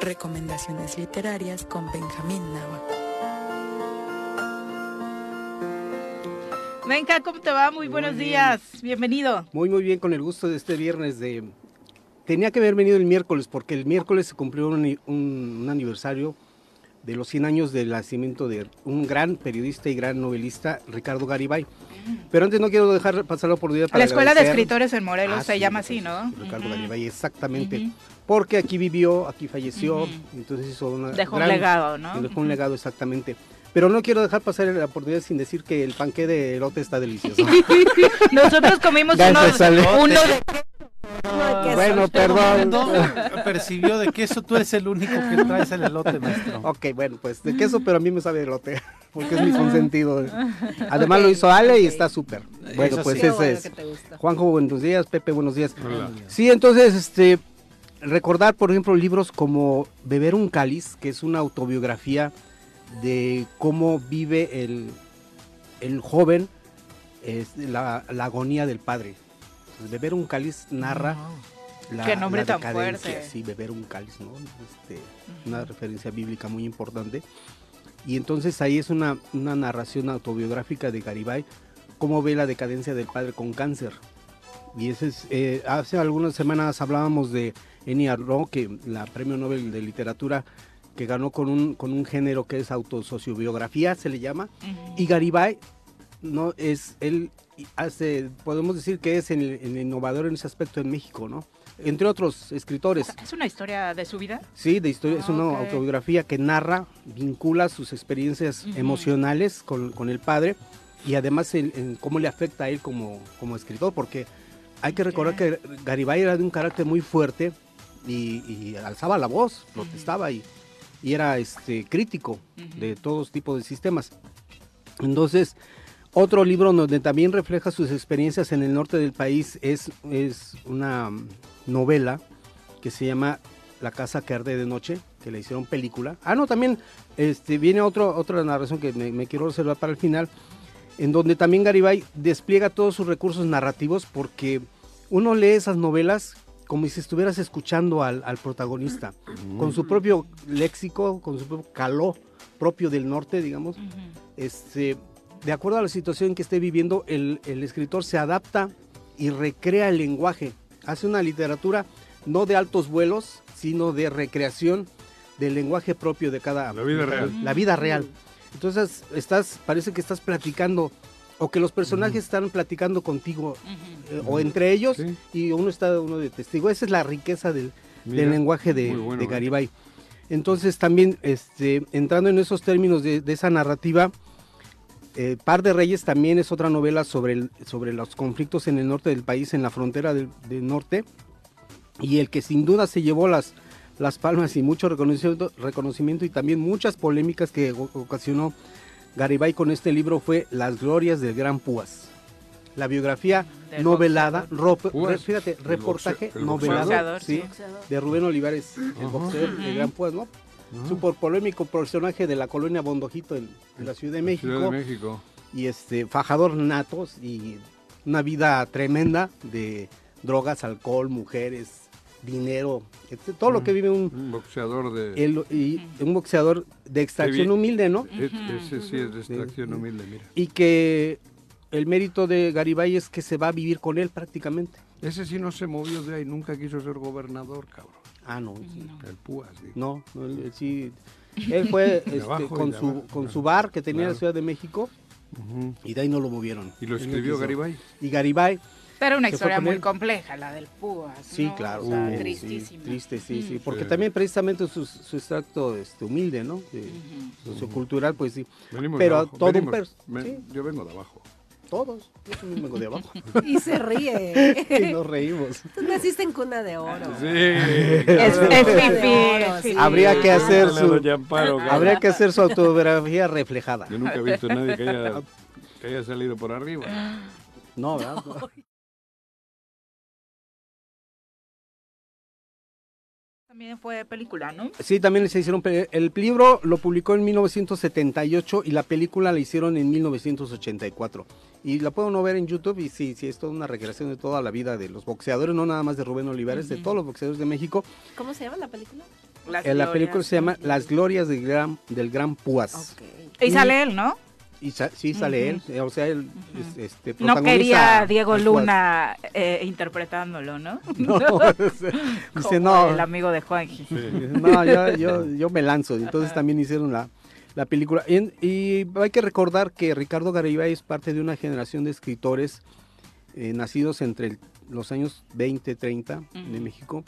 Recomendaciones literarias con Benjamín Nava. Venga, ¿cómo te va? Muy buenos días. Bienvenido. Muy, muy bien, con el gusto de este viernes de... Tenía que haber venido el miércoles porque el miércoles se cumplió un, un aniversario de los 100 años del nacimiento de un gran periodista y gran novelista, Ricardo Garibay. Pero antes no quiero dejar pasar la oportunidad para La Escuela de Escritores en Morelos se llama así, ¿no? Ricardo Garibay, exactamente. Porque aquí vivió, aquí falleció, entonces hizo una Dejó un legado, ¿no? Dejó un legado, exactamente. Pero no quiero dejar pasar la oportunidad sin decir que el panque de elote está delicioso. *laughs* Nosotros comimos uno, uno de bueno, perdón. *laughs* percibió de queso, tú eres el único que traes el elote, maestro. Ok, bueno, pues de queso, pero a mí me sabe elote, *laughs* porque es mi consentido. Además lo hizo Ale y está súper. Bueno, pues ese es. Juanjo, buenos días, Pepe, buenos días. Sí, entonces, este, recordar, por ejemplo, libros como Beber un cáliz, que es una autobiografía de cómo vive el, el joven es la, la agonía del padre Beber un cáliz narra la, Qué nombre tan fuerte. Sí, beber un cáliz, ¿no? Este, Una referencia bíblica muy importante. Y entonces ahí es una, una narración autobiográfica de Garibay, cómo ve la decadencia del padre con cáncer. Y ese es, eh, hace algunas semanas hablábamos de Eni Arnaud, que la premio Nobel de Literatura que ganó con un, con un género que es autosociobiografía, se le llama, y Garibay no es él hace podemos decir que es el, innovador en ese aspecto en México, ¿no? Entre otros escritores. ¿Es una historia de su vida? Sí, de historia, es una autobiografía que narra, vincula sus experiencias emocionales con, el padre y además en, cómo le afecta a él como, como escritor, porque hay que recordar que Garibay era de un carácter muy fuerte y, alzaba la voz, protestaba y, y, era este crítico de todos tipos de sistemas. Entonces, otro libro donde también refleja sus experiencias en el norte del país es, es una novela que se llama La casa que arde de noche, que le hicieron película. Ah, no, también este, viene otro, otra narración que me, quiero reservar para el final, en donde también Garibay despliega todos sus recursos narrativos porque uno lee esas novelas como si estuvieras escuchando al, protagonista, con su propio léxico, con su propio caló propio del norte, digamos. este, de acuerdo a la situación que esté viviendo, el, escritor se adapta y recrea el lenguaje. Hace una literatura no de altos vuelos, sino de recreación del lenguaje propio de cada... La vida real. La vida real. Entonces, estás, parece que estás platicando, o que los personajes están platicando contigo, eh, o entre ellos, y uno está uno de testigo. Esa es la riqueza del, lenguaje de, Garibay. Entonces, también, este, entrando en esos términos de esa narrativa, eh, Par de Reyes también es otra novela sobre, sobre los conflictos en el norte del país, en la frontera del, norte, y el que sin duda se llevó las, las palmas y mucho reconocimiento, reconocimiento y también muchas polémicas que ocasionó Garibay con este libro fue Las glorias del Gran Púas. La biografía novelada, fíjate, reportaje novelado de Rubén Olivares, el boxeador del Gran Púas, ¿no? Súper polémico personaje de la colonia Bondojito en, la Ciudad de México. Ciudad de México. Y este, fajador natos y una vida tremenda de drogas, alcohol, mujeres, dinero, este, todo lo que vive un, boxeador de y un boxeador de extracción humilde, ¿no? ese sí es de extracción humilde, mira. Y que el mérito de Garibay es que se va a vivir con él prácticamente. Ese sí no se movió de ahí, nunca quiso ser gobernador, cabrón. Ah, no. El Púas. No, él, sí. *laughs* Él fue este, con, su, con su bar que tenía en la Ciudad de México y de ahí no lo movieron. ¿Y lo escribió Garibay? Y Garibay era una historia muy compleja, la del Púas. Sí, claro. tristísima. triste, sí, sí. Porque también precisamente su, su extracto este, humilde, ¿no? De, Sociocultural, pues sí. Pero todo un Yo vengo de abajo. Todos. Yo también vengo de abajo. *laughs* Y se ríe. *laughs* y nos reímos. Tú naciste en cuna de oro. Sí. es, es Habría que hacer su... habría que hacer su autobiografía reflejada. Yo nunca he visto a nadie que haya, que haya salido por arriba. No, ¿verdad? También fue película, ¿no? Sí, también se hicieron. El libro lo publicó en 1978 y la película la hicieron en 1984. Y la pueden ver en YouTube y sí, sí, es toda una recreación de toda la vida de los boxeadores, no nada más de Rubén Olivares, de todos los boxeadores de México. ¿Cómo se llama la película? Eh, la película se llama Las Glorias del Gran, del Gran Púas. Y sale él, ¿no? Y sí sale él, o sea, él este, No quería Diego Luna eh, interpretándolo, ¿no? *laughs* No, *laughs* *laughs* dice, no. El amigo de Juanji. No, yo, yo, me lanzo, entonces también hicieron la, la película. Y, hay que recordar que Ricardo Garibay es parte de una generación de escritores eh, nacidos entre los años 20, 30 de México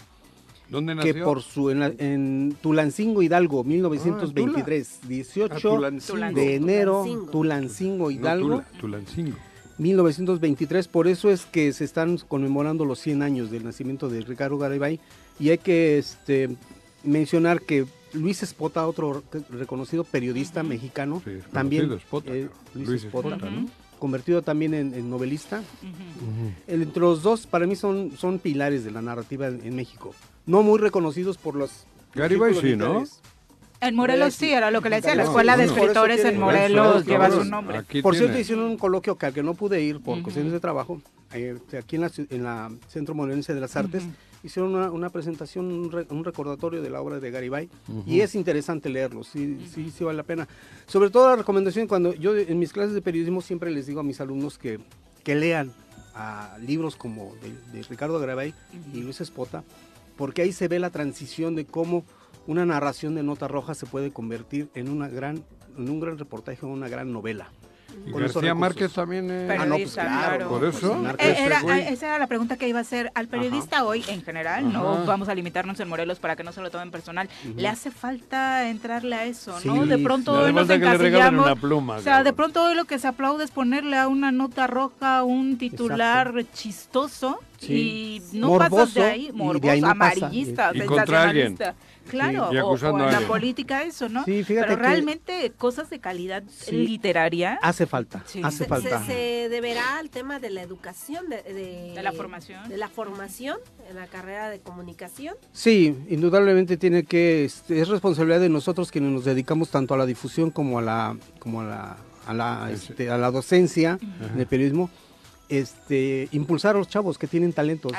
¿Dónde nació? Que por su en, Tulancingo Hidalgo, 1923, 18 ah, de enero, Tulancingo. Hidalgo. Tulancingo. 1923, por eso es que se están conmemorando los 100 años del nacimiento de Ricardo Garibay. Y hay que este, mencionar que Luis Espota, otro reconocido periodista mexicano, también eh, Luis, Espota, convertido también en, novelista. Entre los dos, para mí son, son pilares de la narrativa en México. No muy reconocidos por los... Garibay sí, ¿no? En Morelos sí, era lo que le decía, la escuela de escritores en Morelos lleva su nombre. por cierto, hicieron un coloquio que al que no pude ir por cuestiones de trabajo, eh, aquí en la, en la Centro Morelense de las Artes, hicieron una, presentación, un, recordatorio de la obra de Garibay, y es interesante leerlo, sí, sí, sí vale la pena. Sobre todo la recomendación, cuando yo en mis clases de periodismo siempre les digo a mis alumnos que, que lean a libros como de, de Ricardo Garibay y Luis Espota, porque ahí se ve la transición de cómo una narración de nota roja se puede convertir en una gran en un gran reportaje o una gran novela. Y García Márquez también es... Ah, no, pues claro. Por eso. Eh, esa era la pregunta que iba a hacer al periodista hoy en general, no vamos a limitarnos en Morelos para que no se lo tomen personal. Le hace falta entrarle a eso, ¿no? De pronto hoy nos encasillamos. Una pluma, o sea, de pronto hoy lo que se aplaude es ponerle a una nota roja un titular chistoso y no pasas de ahí, morboso, amarillista, sensacionalista. Claro, o, en la política eso, ¿no? Sí, Pero realmente cosas de calidad literaria. Hace falta, hace falta. Se, deberá al tema de la educación, de, de, la formación. De la formación en la carrera de comunicación. Sí, indudablemente tiene que, este, es responsabilidad de nosotros quienes nos dedicamos tanto a la difusión como a la, como a la, a la, este, a la docencia en el periodismo este, impulsar a los chavos que tienen talento.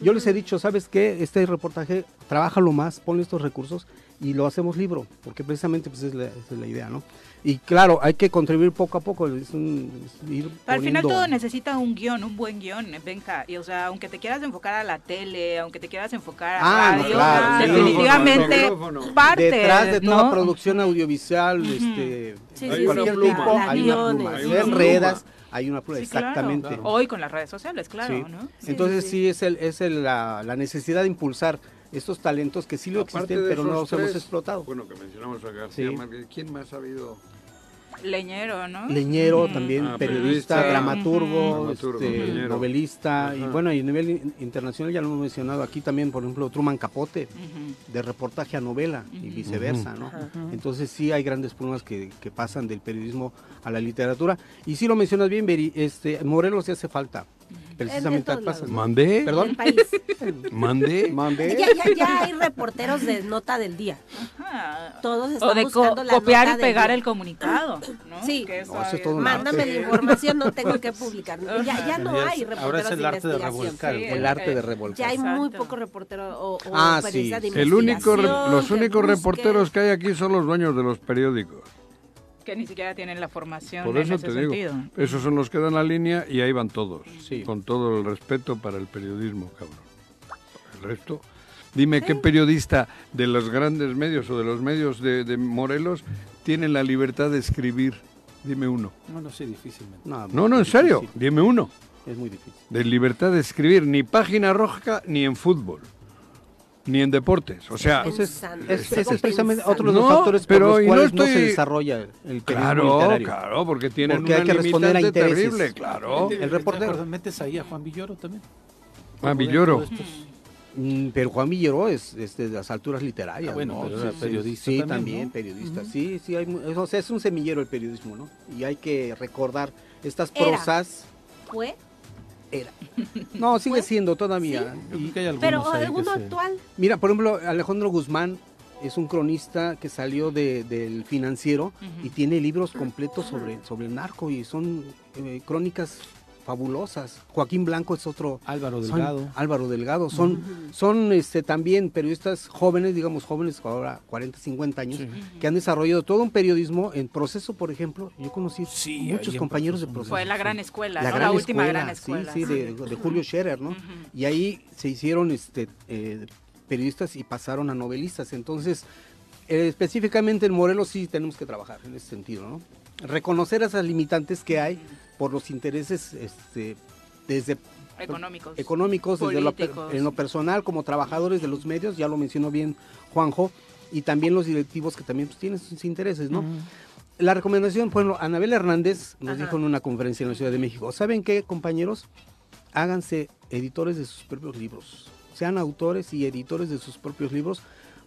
yo les he dicho, ¿sabes qué? Este reportaje, trabájalo más, pon estos recursos y lo hacemos libro, porque precisamente pues, es, la, es la idea, ¿no? Y claro, hay que contribuir poco a poco. Es al final todo necesita un guion, un buen guion, Benja. Y o sea, aunque te quieras enfocar a la tele, aunque te quieras enfocar a ah, radio, definitivamente parte. Detrás de toda producción audiovisual, este, cualquier tipo, hay una pluma. enredas hay una prueba, exactamente. Hoy con las redes sociales, claro, ¿no? Entonces sí, es, el, es el, la, necesidad de impulsar estos talentos que sí lo existen, pero no los hemos explotado. Bueno, que mencionamos a García ¿quién más ha habido Leñero, ¿no? Leñero también, ah, periodista, dramaturgo, este, novelista, y bueno, y a nivel internacional ya lo hemos mencionado aquí también, por ejemplo, Truman Capote, de reportaje a novela y viceversa, ¿no? Entonces sí hay grandes plumas que, que, pasan del periodismo a la literatura, y sí lo mencionas bien, Beri, este, Morelos sí hace falta, Precisamente pasa. ¿Mandé? ¿Perdón? El país. *laughs* ¿Mandé? ¿Mandé? Ya, ya, ya, hay reporteros de nota del día. Ajá. Todos están o de buscando la copiar nota y pegar del el comunicado. ¿no? Sí. Que eso no, es todo Mándame la información, no tengo que *laughs* publicar. Ya, ya no hay reporteros Ahora es el de arte de revolcar. Sí, el, arte de revolcar. Ya hay muy pocos reporteros o, o ah, periodistas sí. de el único, Los únicos reporteros que hay aquí son los dueños de los periódicos. Que ni siquiera tienen la formación Por en eso ese te digo, sentido. esos son los que dan la línea y ahí van todos. Sí. Con todo el respeto para el periodismo, cabrón. El resto. Dime qué periodista de los grandes medios o de los medios de, de Morelos tiene la libertad de escribir. Dime uno. Bueno, sí, difícilmente. No, No, no, en serio. Dime uno. Es muy difícil. De libertad de escribir, ni página roja, ni en fútbol, ni en deportes. O sea, es, es- es precisamente otro de los No, factores pero por y los no cuales no, se desarrolla el periodismo claro, literario. claro, porque tienen Porque hay que responder a intereses. terrible, claro. El reportero. Perdón, metes ahí a Juan Villoro también. Ah, Villoro. Mm, Pero Juan Villoro es, es de las alturas literarias. Ah, bueno, ¿no? pero periodista Sí, también, también, ¿no? periodista. Sí, sí, hay, mu- o sea, es un semillero el periodismo, ¿no? Y hay que recordar estas Era. prosas. Fue, Era. *laughs* No, sigue siendo todavía. Yo Y- creo que hay algunos pero alguno actual. Mira, por ejemplo, Alejandro Guzmán es un cronista que salió de- del financiero y tiene libros completos sobre, sobre el narco y son eh, crónicas fabulosas. Joaquín Blanco es otro. Álvaro son- Delgado. Álvaro Delgado. Son, son este, también periodistas jóvenes, digamos jóvenes, ahora 40, 50 años, Sí. que han desarrollado todo un periodismo en proceso, por ejemplo. Yo conocí Sí, muchos compañeros de Proceso. Fue la gran escuela, La ¿no? gran la última escuela, gran escuela. Sí, sí, de, de Julio Scherer, ¿no? Y ahí se hicieron este, eh, periodistas y pasaron a novelistas. Entonces, eh, específicamente en Morelos sí tenemos que trabajar en ese sentido, ¿no? Reconocer esas limitantes que hay por los intereses este, desde Económicos. económicos, desde lo, en lo personal, como trabajadores de los medios, ya lo mencionó bien Juanjo, y también los directivos que también pues, tienen sus intereses, ¿no? La recomendación, bueno, Anabel Hernández nos Ajá. dijo en una conferencia en la Ciudad de México, ¿saben qué, compañeros? Háganse editores de sus propios libros, sean autores y editores de sus propios libros,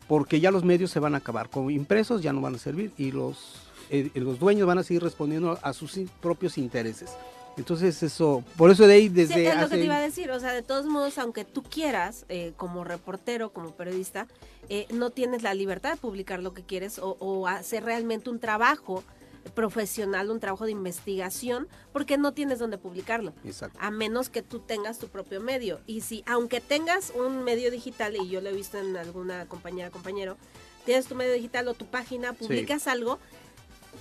porque ya los medios se van a acabar, como impresos ya no van a servir y los, eh, los dueños van a seguir respondiendo a sus propios intereses. Entonces eso, por eso de ahí desde Sí, es lo que te iba a decir, o sea, de todos modos, aunque tú quieras, eh, como reportero, como periodista, eh, no tienes la libertad de publicar lo que quieres o, o hacer realmente un trabajo profesional, un trabajo de investigación, porque no tienes donde publicarlo. Exacto. A menos que tú tengas tu propio medio. Y si, aunque tengas un medio digital, y yo lo he visto en alguna compañera, compañero, tienes tu medio digital o tu página, publicas algo,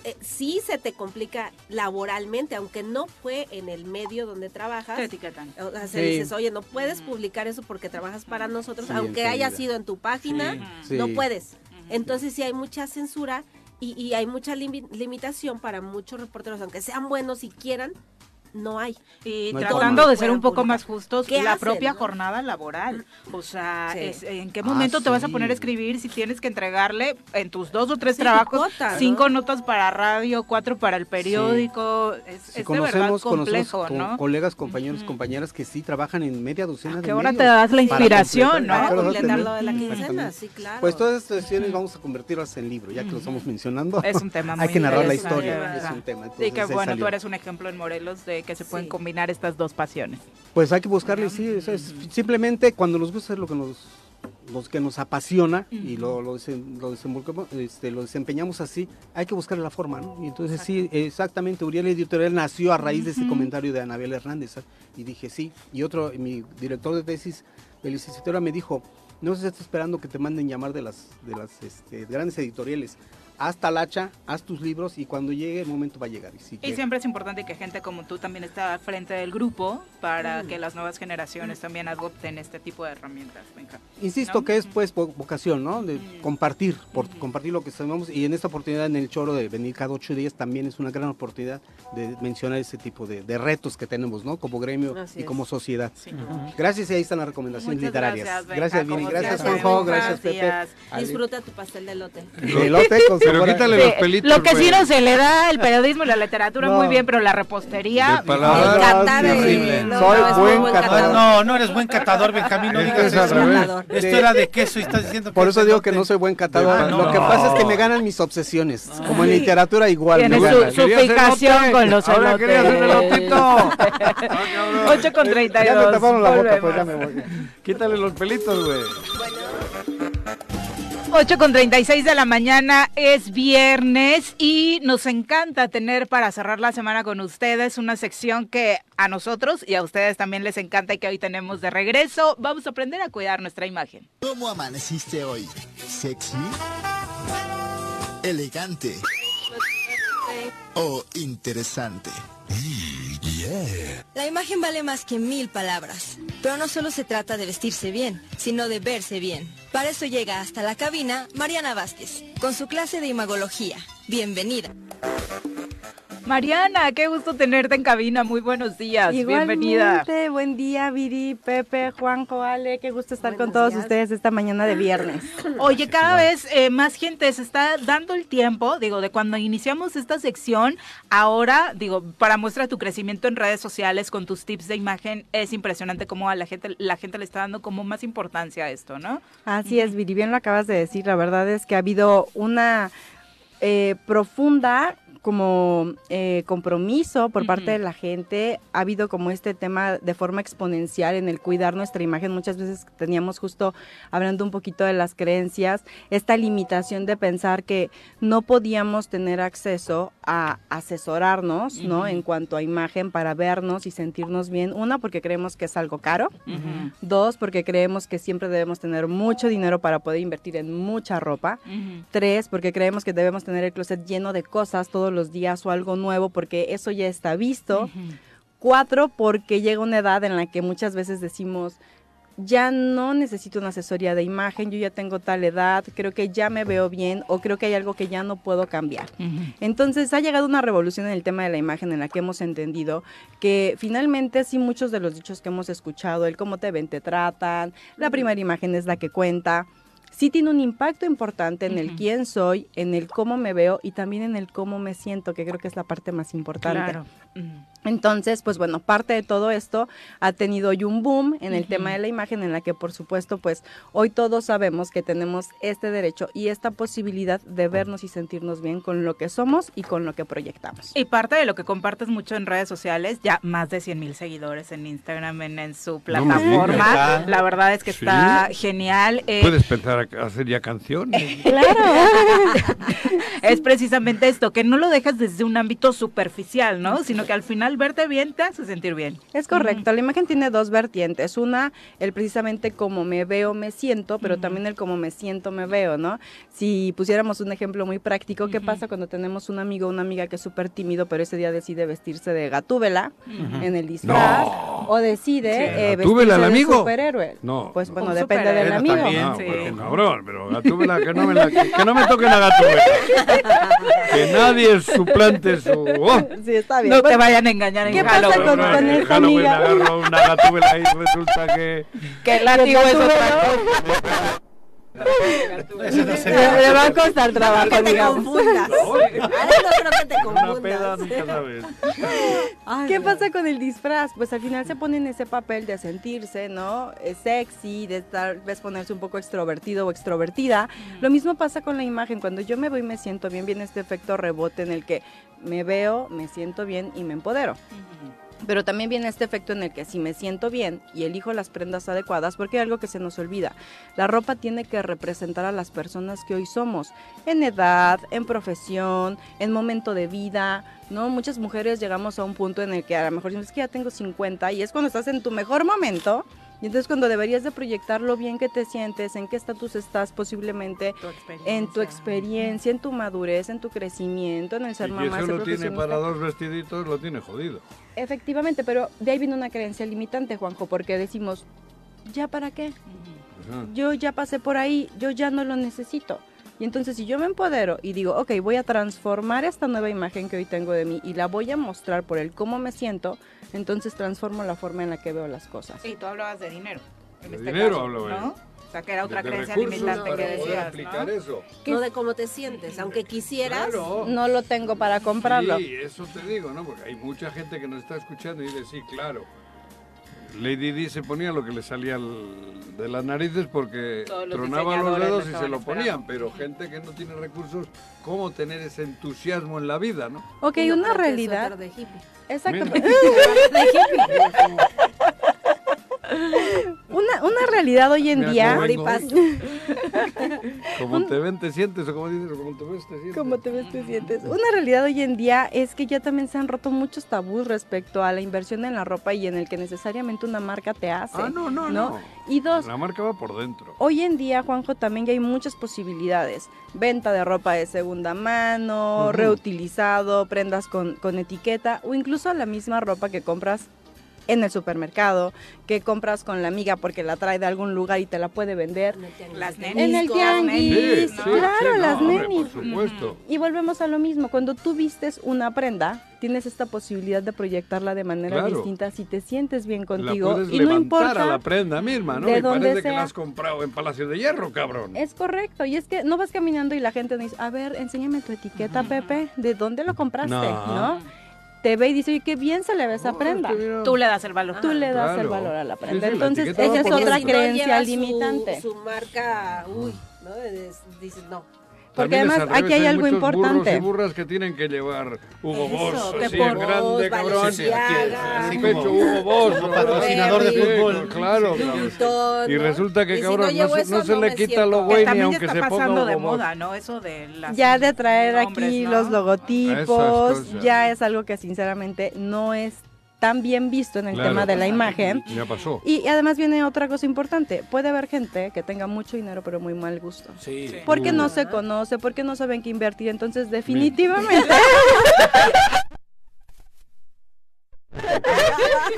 eh, sí se te complica laboralmente, aunque no fue en el medio donde trabajas. Te etiquetan. O sea, se Sí. dices, oye, no puedes publicar eso porque trabajas para nosotros, Sí, aunque haya sido en tu página, Sí. no puedes. Entonces sí hay mucha censura y, y hay mucha limi- limitación para muchos reporteros, aunque sean buenos y quieran, no hay. Y No hay tratando de ser un poco más justos, ¿Qué la hacen, propia no? jornada laboral. O sea, Sí. es- ¿en qué Ah, momento te vas a poner a escribir si tienes que entregarle en tus dos o tres Sí, trabajos cuota, ¿no? cinco notas para radio, cuatro para el periódico? Es, Si es de verdad complejo, conocemos co- ¿no? colegas, compañeros, compañeras que sí trabajan en media docena ¿A de qué hora medios te das la inspiración, no? ¿A Para lo de la quincena, sí, claro. Pues todas estas sesiones vamos a convertirlas en libro, ya que lo estamos mencionando. Es un tema *laughs* muy Hay que narrar la historia, es un tema. Y que bueno, tú eres un ejemplo en Morelos de que se pueden Sí. combinar estas dos pasiones. Pues hay que buscarle, sí, eso es simplemente cuando nos gusta es lo que nos los que nos apasiona y lo, lo, desen- lo desenvolvemos, este, lo desempeñamos así, hay que buscarle la forma, ¿no? Y entonces sí, exactamente, Uriel Editorial nació a raíz de ese comentario de Anabel Hernández, ¿eh? y dije sí, y otro, mi director de tesis de licenciatura me dijo, no se está esperando que te manden llamar de las, de las este, grandes editoriales, haz talacha, haz tus libros y cuando llegue el momento va a llegar. Y, siempre es importante que gente como tú también esté al frente del grupo para que las nuevas generaciones también adopten este tipo de herramientas. Insisto ¿no? que es pues vo- vocación, ¿no? De compartir, por compartir lo que sabemos y en esta oportunidad en el choro de venir cada ocho días también es una gran oportunidad de mencionar ese tipo de, de retos que tenemos, ¿no? Como gremio Así y es. como sociedad. Sí. Gracias y ahí están las recomendaciones Muchas literarias. gracias, Vini, gracias. Juanjo, Gracias. gracias Pepe. Disfruta tu pastel de lote. De elote con *laughs* pero quítale los pelitos. Lo que sí no se le da el periodismo y la literatura muy bien, pero la repostería. El catar Soy buen catador. No, no eres buen catador, Benjamín. No digas eso. Esto era de queso y estás diciendo que Por eso digo que no soy buen catador. Lo que pasa es que me ganan mis obsesiones. Como en literatura igual. Tiene su, fijación con los Ahora quería hacer el 8 *laughs* con 32. Ya me taparon la boca, pues ya me voy. Quítale los pelitos, güey. 8 con 36 de la mañana es viernes y nos encanta tener para cerrar la semana con ustedes una sección que a nosotros y a ustedes también les encanta y que hoy tenemos de regreso. Vamos a aprender a cuidar nuestra imagen. ¿Cómo amaneciste hoy? ¿Sexy? ¿Elegante? ¿O interesante? La imagen vale más que mil palabras, pero no solo se trata de vestirse bien, sino de verse bien. Para eso llega hasta la cabina Mariana Vázquez, con su clase de imagología. Bienvenida. Mariana, qué gusto tenerte en cabina. Muy buenos días. Bienvenida. Buen día, Viri, Pepe, Juanjo, Ale. Qué gusto estar con todos ustedes esta mañana de viernes. *coughs* Oye, cada vez eh, más gente se está dando el tiempo, digo, de cuando iniciamos esta sección. Ahora, digo, para muestra tu crecimiento en redes sociales con tus tips de imagen, es impresionante cómo a la gente, la gente le está dando como más importancia a esto, ¿no? Así es, Viri, bien lo acabas de decir. La verdad es que ha habido una eh, profunda como eh, compromiso por parte de la gente, ha habido como este tema de forma exponencial en el cuidar nuestra imagen. Muchas veces teníamos justo hablando un poquito de las creencias, esta limitación de pensar que no podíamos tener acceso a asesorarnos, ¿no? En cuanto a imagen para vernos y sentirnos bien. Una, porque creemos que es algo caro. Dos, porque creemos que siempre debemos tener mucho dinero para poder invertir en mucha ropa. Tres, porque creemos que debemos tener el closet lleno de cosas todos los días o algo nuevo porque eso ya está visto. Cuatro, porque llega una edad en la que muchas veces decimos, ya no necesito una asesoría de imagen, yo ya tengo tal edad, creo que ya me veo bien o creo que hay algo que ya no puedo cambiar. Entonces ha llegado una revolución en el tema de la imagen en la que hemos entendido que finalmente sí muchos de los dichos que hemos escuchado, el cómo te ven, te tratan, la primera imagen es la que cuenta sí tiene un impacto importante en el quién soy, en el cómo me veo y también en el cómo me siento, que creo que es la parte más importante. Claro. Entonces, pues bueno, parte de todo esto ha tenido hoy un boom en el tema de la imagen, en la que por supuesto, pues hoy todos sabemos que tenemos este derecho y esta posibilidad de vernos y sentirnos bien con lo que somos y con lo que proyectamos. Y parte de lo que compartes mucho en redes sociales, ya más de 100 mil seguidores en Instagram, en, su plataforma, la verdad es que está genial. Eh, Puedes pensar hacer ya canciones. *laughs* claro. *laughs* es precisamente esto, que no lo dejas desde un ámbito superficial, ¿no? Sino que al final verte bien te hace sentir bien. Es correcto, la imagen tiene dos vertientes. Una, el precisamente cómo me veo, me siento, pero también el cómo me siento, me veo, ¿no? Si pusiéramos un ejemplo muy práctico, ¿qué pasa cuando tenemos un amigo o una amiga que es súper tímido, pero ese día decide vestirse de gatúbela en el disfraz? O decide eh, vestirse de amigo? superhéroe. No. Pues bueno, depende del amigo. no, sí. cabrón, pero gatúbela, que no me, la, que, no me toque la gatúbela. *laughs* que nadie suplante su... Oh. Sí, está bien. No te vayan a engañar en ¿Qué pasa con, con esta amiga? agarro una gatúbela y resulta que... Que el látigo es otra cosa. Le va a costar trabajo, que te digamos. confundas. no creo que te confundas. ¿Qué pasa con el disfraz? Pues al final se pone en ese papel de sentirse, ¿no? Es sexy, de tal vez ponerse un poco extrovertido o extrovertida. Lo mismo pasa con la imagen. Cuando yo me voy y me siento bien, viene este efecto rebote en el que me veo, me siento bien y me empodero. Pero también viene este efecto en el que si me siento bien y elijo las prendas adecuadas, porque hay algo que se nos olvida, la ropa tiene que representar a las personas que hoy somos, en edad, en profesión, en momento de vida, ¿no? Muchas mujeres llegamos a un punto en el que a lo mejor es que ya tengo 50 y es cuando estás en tu mejor momento, y entonces cuando deberías de proyectar lo bien que te sientes, en qué estatus estás posiblemente, en tu experiencia, en tu madurez, en tu crecimiento, en el ser y mamá. Si lo tiene para dos vestiditos, lo tiene jodido. Efectivamente, pero de ahí viene una creencia limitante, Juanjo, porque decimos, ¿ya para qué? Yo ya pasé por ahí, yo ya no lo necesito. Y entonces si yo me empodero y digo, ok, voy a transformar esta nueva imagen que hoy tengo de mí y la voy a mostrar por el cómo me siento, entonces transformo la forma en la que veo las cosas. Y tú hablabas de dinero. de este dinero hablo ¿no? O sea, que era otra creencia limitante que decías, ¿no? Eso. No de cómo te sientes, aunque quisieras, no lo tengo para comprarlo. Sí, eso te digo, ¿no? Porque hay mucha gente que nos está escuchando y dice, sí, claro. Lady Di se ponía lo que le salía de las narices porque tronaba los dedos y se lo ponían, pero gente que no tiene recursos, ¿cómo tener ese entusiasmo en la vida, no? Ok, una realidad. De hippie. Exacto. *laughs* una, una realidad hoy en día. *laughs* como te ven, te sientes, o como dices, como te ves, te sientes. Como te ves, te sientes. Una realidad hoy en día es que ya también se han roto muchos tabús respecto a la inversión en la ropa y en el que necesariamente una marca te hace. Ah, no, no, no. Y dos. La marca va por dentro. Hoy en día, Juanjo, también ya hay muchas posibilidades. Venta de ropa de segunda mano, reutilizado, prendas con, con etiqueta o incluso la misma ropa que compras en el supermercado, que compras con la amiga porque la trae de algún lugar y te la puede vender. Las nenis. En el tianguis. claro, las nenis. Por supuesto. Y volvemos a lo mismo. Cuando tú vistes una prenda, tienes esta posibilidad de proyectarla de manera distinta si te sientes bien contigo. y no importa a la prenda misma, ¿no? De parece que la has comprado en Palacio de Hierro, cabrón. Es correcto. Y es que no vas caminando y la gente dice, a ver, enséñame tu etiqueta, Pepe. ¿De dónde lo compraste? ¿No? Te ve y dice, oye, qué bien se le ve esa prenda. Tú le das el valor. Tú le das el valor a la prenda. Entonces, esa es otra creencia limitante. Su, marca, uy, ¿no? Dices, no, porque además aquí hay algo importante. Burros y burras que tienen que llevar Hugo Boss, así en grande, cabrón. Así pecho Hugo Boss, patrocinador de fútbol. Claro, Y resulta que, cabrón, no, se le quita lo güey ni aunque se ponga pasando de moda, ¿no? Eso de las Ya de traer aquí los logotipos, ya es algo que sinceramente no es tan bien visto en el tema de la imagen. Ya pasó. Y, además viene otra cosa importante. Puede haber gente que tenga mucho dinero pero muy mal gusto. Sí. Porque no se conoce, porque no saben qué invertir. Entonces, definitivamente... *laughs*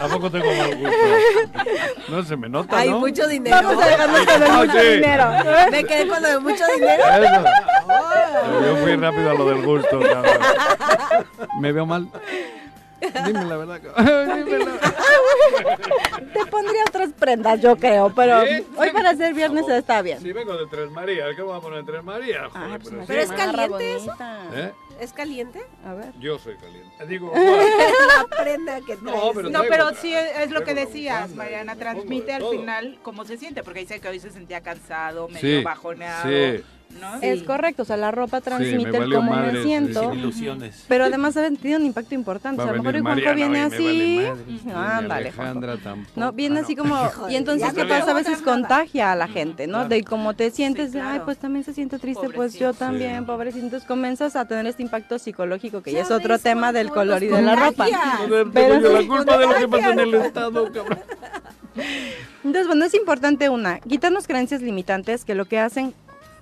¿A poco tengo mal gusto? No se me nota, Hay ¿no? mucho dinero. Vamos a dejarnos con el mucho dinero. Me quedé con lo de mucho dinero. *laughs* Yo fui rápido a lo del gusto, cabrón. ¿Me veo mal? Dime la verdad. *laughs* Te pondría otras prendas, yo creo, pero hoy para ser viernes está bien. Si vengo de Tres Marías, ¿qué vamos a poner Tres Marías? Ah, pues pero, es caliente eso. ¿Eh? ¿Es caliente? A ver. Yo soy caliente. Digo, *laughs* la prenda que traes. No, pero, no, pero sí es, lo que decías, Mariana. Transmite al final cómo se siente, porque dice que hoy se sentía cansado, medio bajoneado. Sí. Es correcto, o sea, la ropa transmite el cómo me siento. Pero además ha tenido un impacto importante. a lo mejor el Juanjo viene así. Ándale, No, viene así como. y entonces, ¿qué pasa? A veces contagia a la gente, ¿no? De cómo te sientes, ay, pues también se siente triste, pues yo también, pobrecito. Entonces comienzas a tener este impacto psicológico, que ya es otro tema del color y de la ropa. Pero la culpa de lo que pasa en el Estado, cabrón. Entonces, bueno, es importante una, quitarnos creencias limitantes que lo que hacen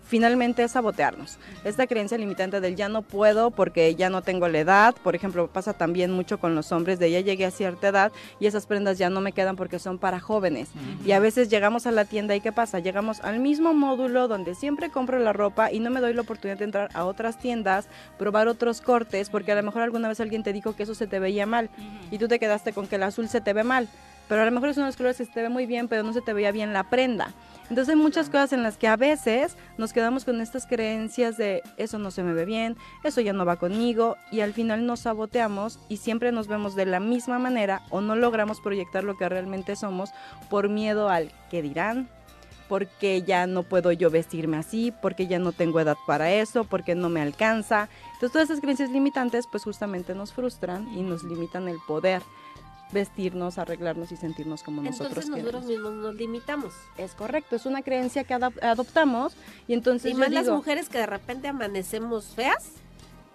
finalmente es sabotearnos. Esta creencia limitante del ya no puedo porque ya no tengo la edad, por ejemplo, pasa también mucho con los hombres de ya llegué a cierta edad y esas prendas ya no me quedan porque son para jóvenes. Y a veces llegamos a la tienda y ¿qué pasa? Llegamos al mismo módulo donde siempre compro la ropa y no me doy la oportunidad de entrar a otras tiendas, probar otros cortes, porque a lo mejor alguna vez alguien te dijo que eso se te veía mal y tú te quedaste con que el azul se te ve mal. Pero a lo mejor es uno de los colores que se te ve muy bien, pero no se te veía bien la prenda. Entonces hay muchas cosas en las que a veces nos quedamos con estas creencias de eso no se me ve bien, eso ya no va conmigo y al final nos saboteamos y siempre nos vemos de la misma manera o no logramos proyectar lo que realmente somos por miedo al que dirán, porque ya no puedo yo vestirme así, porque ya no tengo edad para eso, porque no me alcanza. Entonces todas esas creencias limitantes pues justamente nos frustran y nos limitan el poder vestirnos, arreglarnos y sentirnos como nosotros Entonces nosotros mismos nos limitamos. Es correcto, es una creencia que adoptamos y entonces... Y más las mujeres que de repente amanecemos feas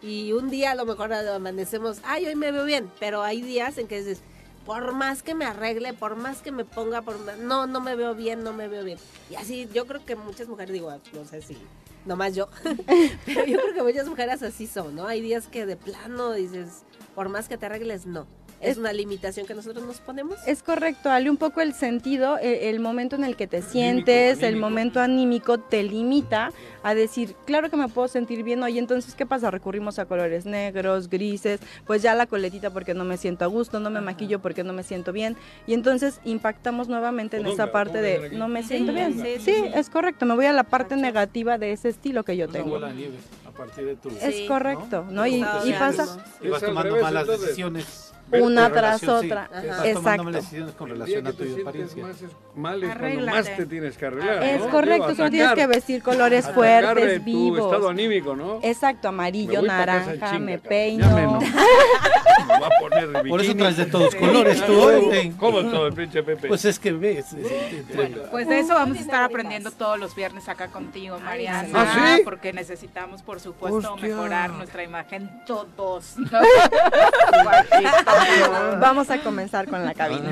y un día a lo mejor amanecemos, ay, hoy me veo bien, pero hay días en que dices, por más que me arregle, por más que me ponga, por no, no me veo bien, no me veo bien. Y así yo creo que muchas mujeres, digo, no sé si, nomás yo, *laughs* pero yo creo que muchas mujeres así son, ¿no? Hay días que de plano dices, por más que te arregles, no es una limitación que nosotros nos ponemos. Es correcto, dale un poco el sentido, e, el, momento en el que te sientes, el momento anímico te limita a decir, claro que me puedo sentir bien hoy, entonces ¿qué pasa? Recurrimos a colores negros, grises, pues ya la coletita porque no me siento a gusto, no me maquillo porque no me siento bien, y entonces impactamos nuevamente en esa parte de no me siento bien. Sí, es correcto, me voy a la parte negativa de ese estilo que yo tengo. a partir de tu... Es correcto, ¿no? Y, y pasa... Y vas tomando malas decisiones una tras otra. Exacto. decisiones con relación a tu apariencia. Mal es cuando más te tienes que arreglar. Es correcto, solo tienes que vestir colores fuertes, vivos. Estado anímico, ¿no? Exacto, amarillo, naranja, me peino. *laughs* va a poner Por eso traes de todos colores tú ¿Cómo todo el pinche Pepe? Pues es que ves. pues de eso vamos a estar aprendiendo todos los viernes acá contigo, Mariana. ¿Ah, sí? Porque necesitamos, por supuesto, mejorar nuestra imagen todos. *laughs* *laughs* *laughs* Vamos a comenzar con la cabina.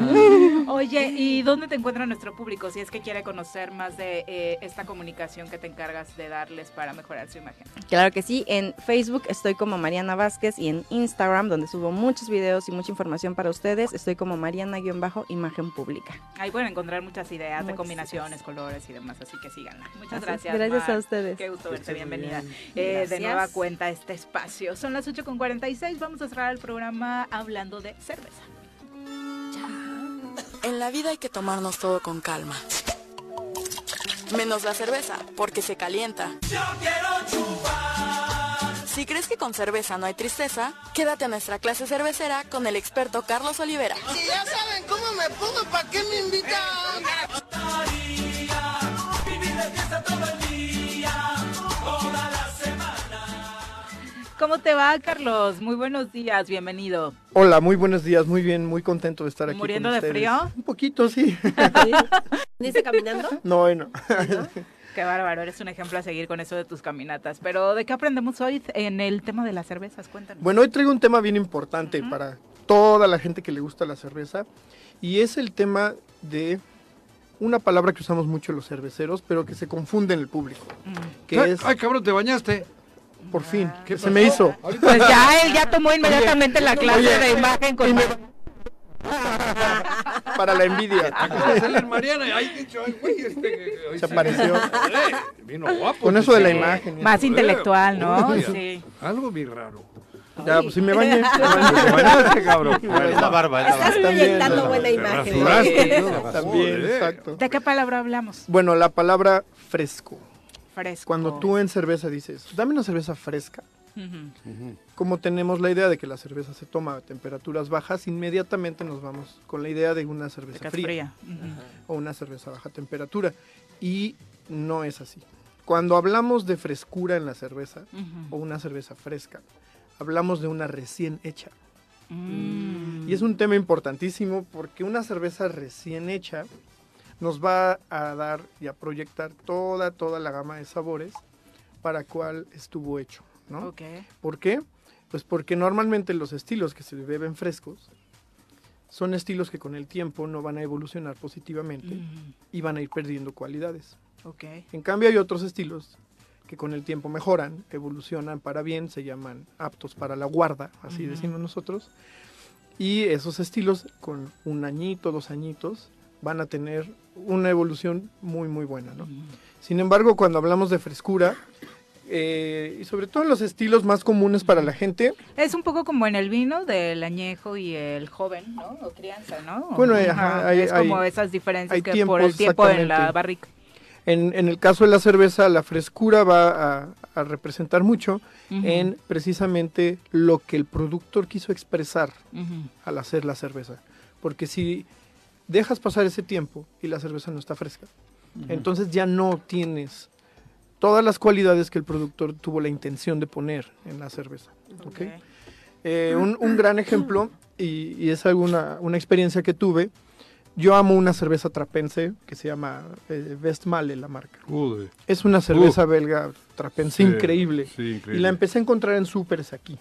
Oye, ¿y dónde te encuentra nuestro público si es que quiere conocer más de eh, esta comunicación que te encargas de darles para mejorar su imagen? Claro que sí, en Facebook estoy como Mariana Vázquez y en Instagram, donde subo muchos videos y mucha información para ustedes, estoy como Mariana-Imagen Pública. Ahí pueden encontrar muchas ideas de combinaciones, colores y demás, así que síganla. Muchas gracias. Gracias a ustedes. Qué gusto verte, bienvenida. Eh, de nueva cuenta este espacio. Son las 8.46, vamos a cerrar el programa hablando de cerveza. En la vida hay que tomarnos todo con calma. Menos la cerveza, porque se calienta. Si crees que con cerveza no hay tristeza, quédate a nuestra clase cervecera con el experto Carlos Olivera. Si ya saben cómo me pongo, ¿para qué me invitan? ¿Cómo te va, Carlos? Muy buenos días, bienvenido. Hola, muy buenos días, muy bien, muy contento de estar aquí. ¿Muriendo de frío? Un poquito, sí. *laughs* ¿Dice caminando? No, no. Qué bárbaro, eres un ejemplo a seguir con eso de tus caminatas. Pero, ¿de qué aprendemos hoy en el tema de las cervezas? Cuéntanos. Bueno, hoy traigo un tema bien importante para toda la gente que le gusta la cerveza y es el tema de una palabra que usamos mucho los cerveceros, pero que se confunde en el público. Que ay, es... ay, cabrón, te bañaste. Por fin, ¿qué se me hizo? Pues ya él ya tomó inmediatamente la clase de imagen con *laughs* para la envidia. Mariana, dicho, güey, este, se apareció. Vino guapo. Con eso de la imagen. Más intelectual, ¿no? Sí. Algo bien raro. Ya, pues si me bañé. *laughs* bañaste, cabrón. la barba. Estás proyectando buena imagen. También, exacto. ¿De qué palabra hablamos? Bueno, la palabra fresco. Fresco. Cuando tú en cerveza dices, dame una cerveza fresca, como tenemos la idea de que la cerveza se toma a temperaturas bajas, inmediatamente nos vamos con la idea de una cerveza fría, o una cerveza a baja temperatura. Y no es así. Cuando hablamos de frescura en la cerveza, o una cerveza fresca, hablamos de una recién hecha. Mm. Y es un tema importantísimo porque una cerveza recién hecha nos va a dar y a proyectar toda, toda la gama de sabores para cual estuvo hecho, ¿no? ¿Por qué? Pues porque normalmente los estilos que se beben frescos son estilos que con el tiempo no van a evolucionar positivamente y van a ir perdiendo cualidades. En cambio hay otros estilos que con el tiempo mejoran, evolucionan para bien, se llaman aptos para la guarda, así decimos nosotros. Y esos estilos con un añito, dos añitos, van a tener una evolución muy, muy buena. ¿no? Sin embargo, cuando hablamos de frescura, eh, y sobre todo en los estilos más comunes para la gente. Es un poco como en el vino del añejo y el joven, ¿no? O crianza, ¿no? Bueno, hay, es como esas diferencias que por el tiempo en la barrica. En, en, el caso de la cerveza, la frescura va a, representar mucho en precisamente lo que el productor quiso expresar al hacer la cerveza. Porque si dejas pasar ese tiempo y la cerveza no está fresca. Entonces ya no tienes todas las cualidades que el productor tuvo la intención de poner en la cerveza. Eh, un, gran ejemplo, y, es alguna una experiencia que tuve, yo amo una cerveza trapense que se llama eh, Westmalle, la marca. Es una cerveza belga trapense increíble. Y la empecé a encontrar en súperes aquí.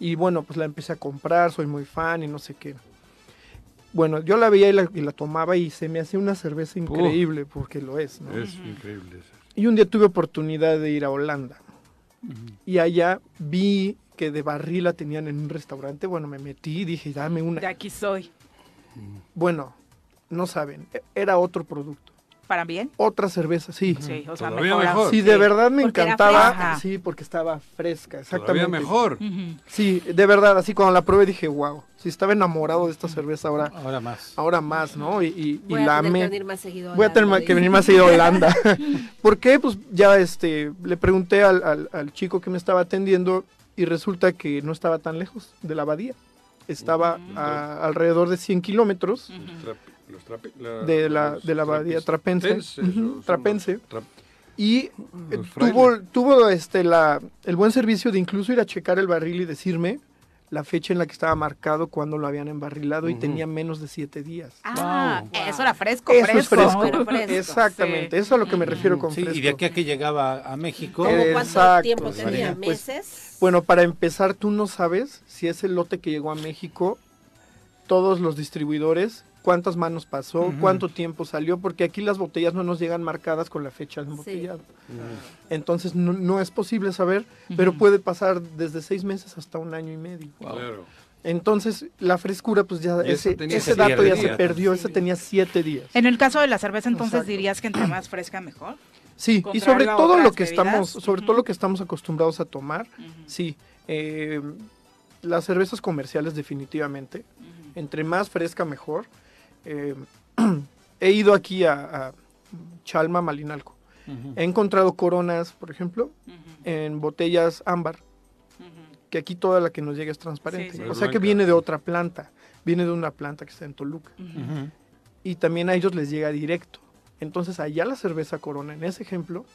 Y bueno, pues la empecé a comprar, soy muy fan y no sé qué bueno, yo la veía y la, tomaba y se me hacía una cerveza increíble, porque lo es, ¿no? Es increíble. Y un día tuve oportunidad de ir a Holanda. Y allá vi que de barril la tenían en un restaurante. Bueno, me metí y dije, dame una. De aquí soy. Bueno, no saben, e-, era otro producto. ¿Para bien? Otra cerveza, sí. Sí, o sea, mejor. Sí, de verdad me encantaba. Sí, porque estaba fresca, exactamente. Todavía mejor. Sí, de verdad, así cuando la probé dije, wow, sí, estaba enamorado de esta cerveza ahora. Ahora más. Ahora más, ¿no? Y, y, Voy y a la tener amé. que venir más seguido a Voy a tener Holanda, que venir más seguido a Holanda. *laughs* *laughs* ¿Por qué? Pues ya este, le pregunté al, al, al chico que me estaba atendiendo y resulta que no estaba tan lejos de la abadía. Estaba a alrededor de 100 kilómetros Los trape- la- de la, los de la abadía trapense. trapense. tra- Y eh, tuvo, tuvo este, la, el buen servicio de incluso ir a checar el barril y decirme la fecha en la que estaba marcado cuando lo habían embarrilado y tenía menos de siete días. Ah, eso era fresco, Eso fresco. es fresco. Era fresco, Exactamente, sí. eso es a lo que me refiero con Sí, fresco. y de aquí a que llegaba a México. ¿Cómo cuánto Exacto, tiempo tenía? Pues, ¿Meses? Bueno, para empezar, tú no sabes si ese lote que llegó a México, todos los distribuidores, cuántas manos pasó, cuánto tiempo salió, porque aquí las botellas no nos llegan marcadas con la fecha del embotellado. Entonces no, no es posible saber, pero puede pasar desde seis meses hasta un año y medio. Claro. Entonces la frescura, pues ya ese dato ya se perdió, ese tenía siete días. En el caso de la cerveza, entonces Exacto. dirías que entre más fresca mejor. Sí, y sobre todo lo que bebidas. estamos, sobre todo lo que estamos acostumbrados a tomar, sí. eh, las cervezas comerciales definitivamente, entre más fresca mejor. Eh, *clears throat* he ido aquí a, a Chalma, Malinalco. He encontrado coronas, por ejemplo, en botellas ámbar, que aquí toda la que nos llega es transparente. Sí, sí. O sea que viene de otra planta, viene de una planta que está en Toluca. Y también a ellos les llega directo. Entonces allá la cerveza corona, en ese ejemplo,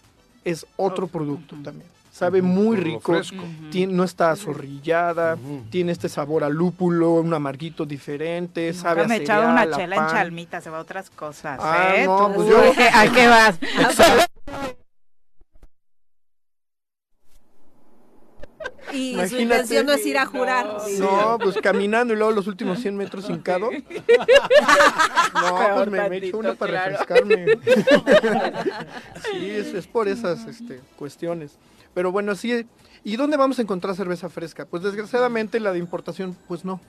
es otro producto también. Sabe muy rico, fresco. tien- no está azorrillada, Ujú. tiene este sabor a lúpulo, un amarguito diferente, sabe Nunca a me he echado cereal, una a chela en chalmita, se va a otras cosas. Ah, ¿eh? no, pues yo- ¿a *laughs* qué- ¿A qué vas? Y su intención no es ir a jurar. No, pues caminando y luego los últimos 100 metros hincado. *laughs* No, pues me, me echo una para claro. refrescarme. *laughs* sí, es, es por esas este, cuestiones. Pero bueno, sí. ¿Y dónde vamos a encontrar cerveza fresca? Pues desgraciadamente la de importación, pues no.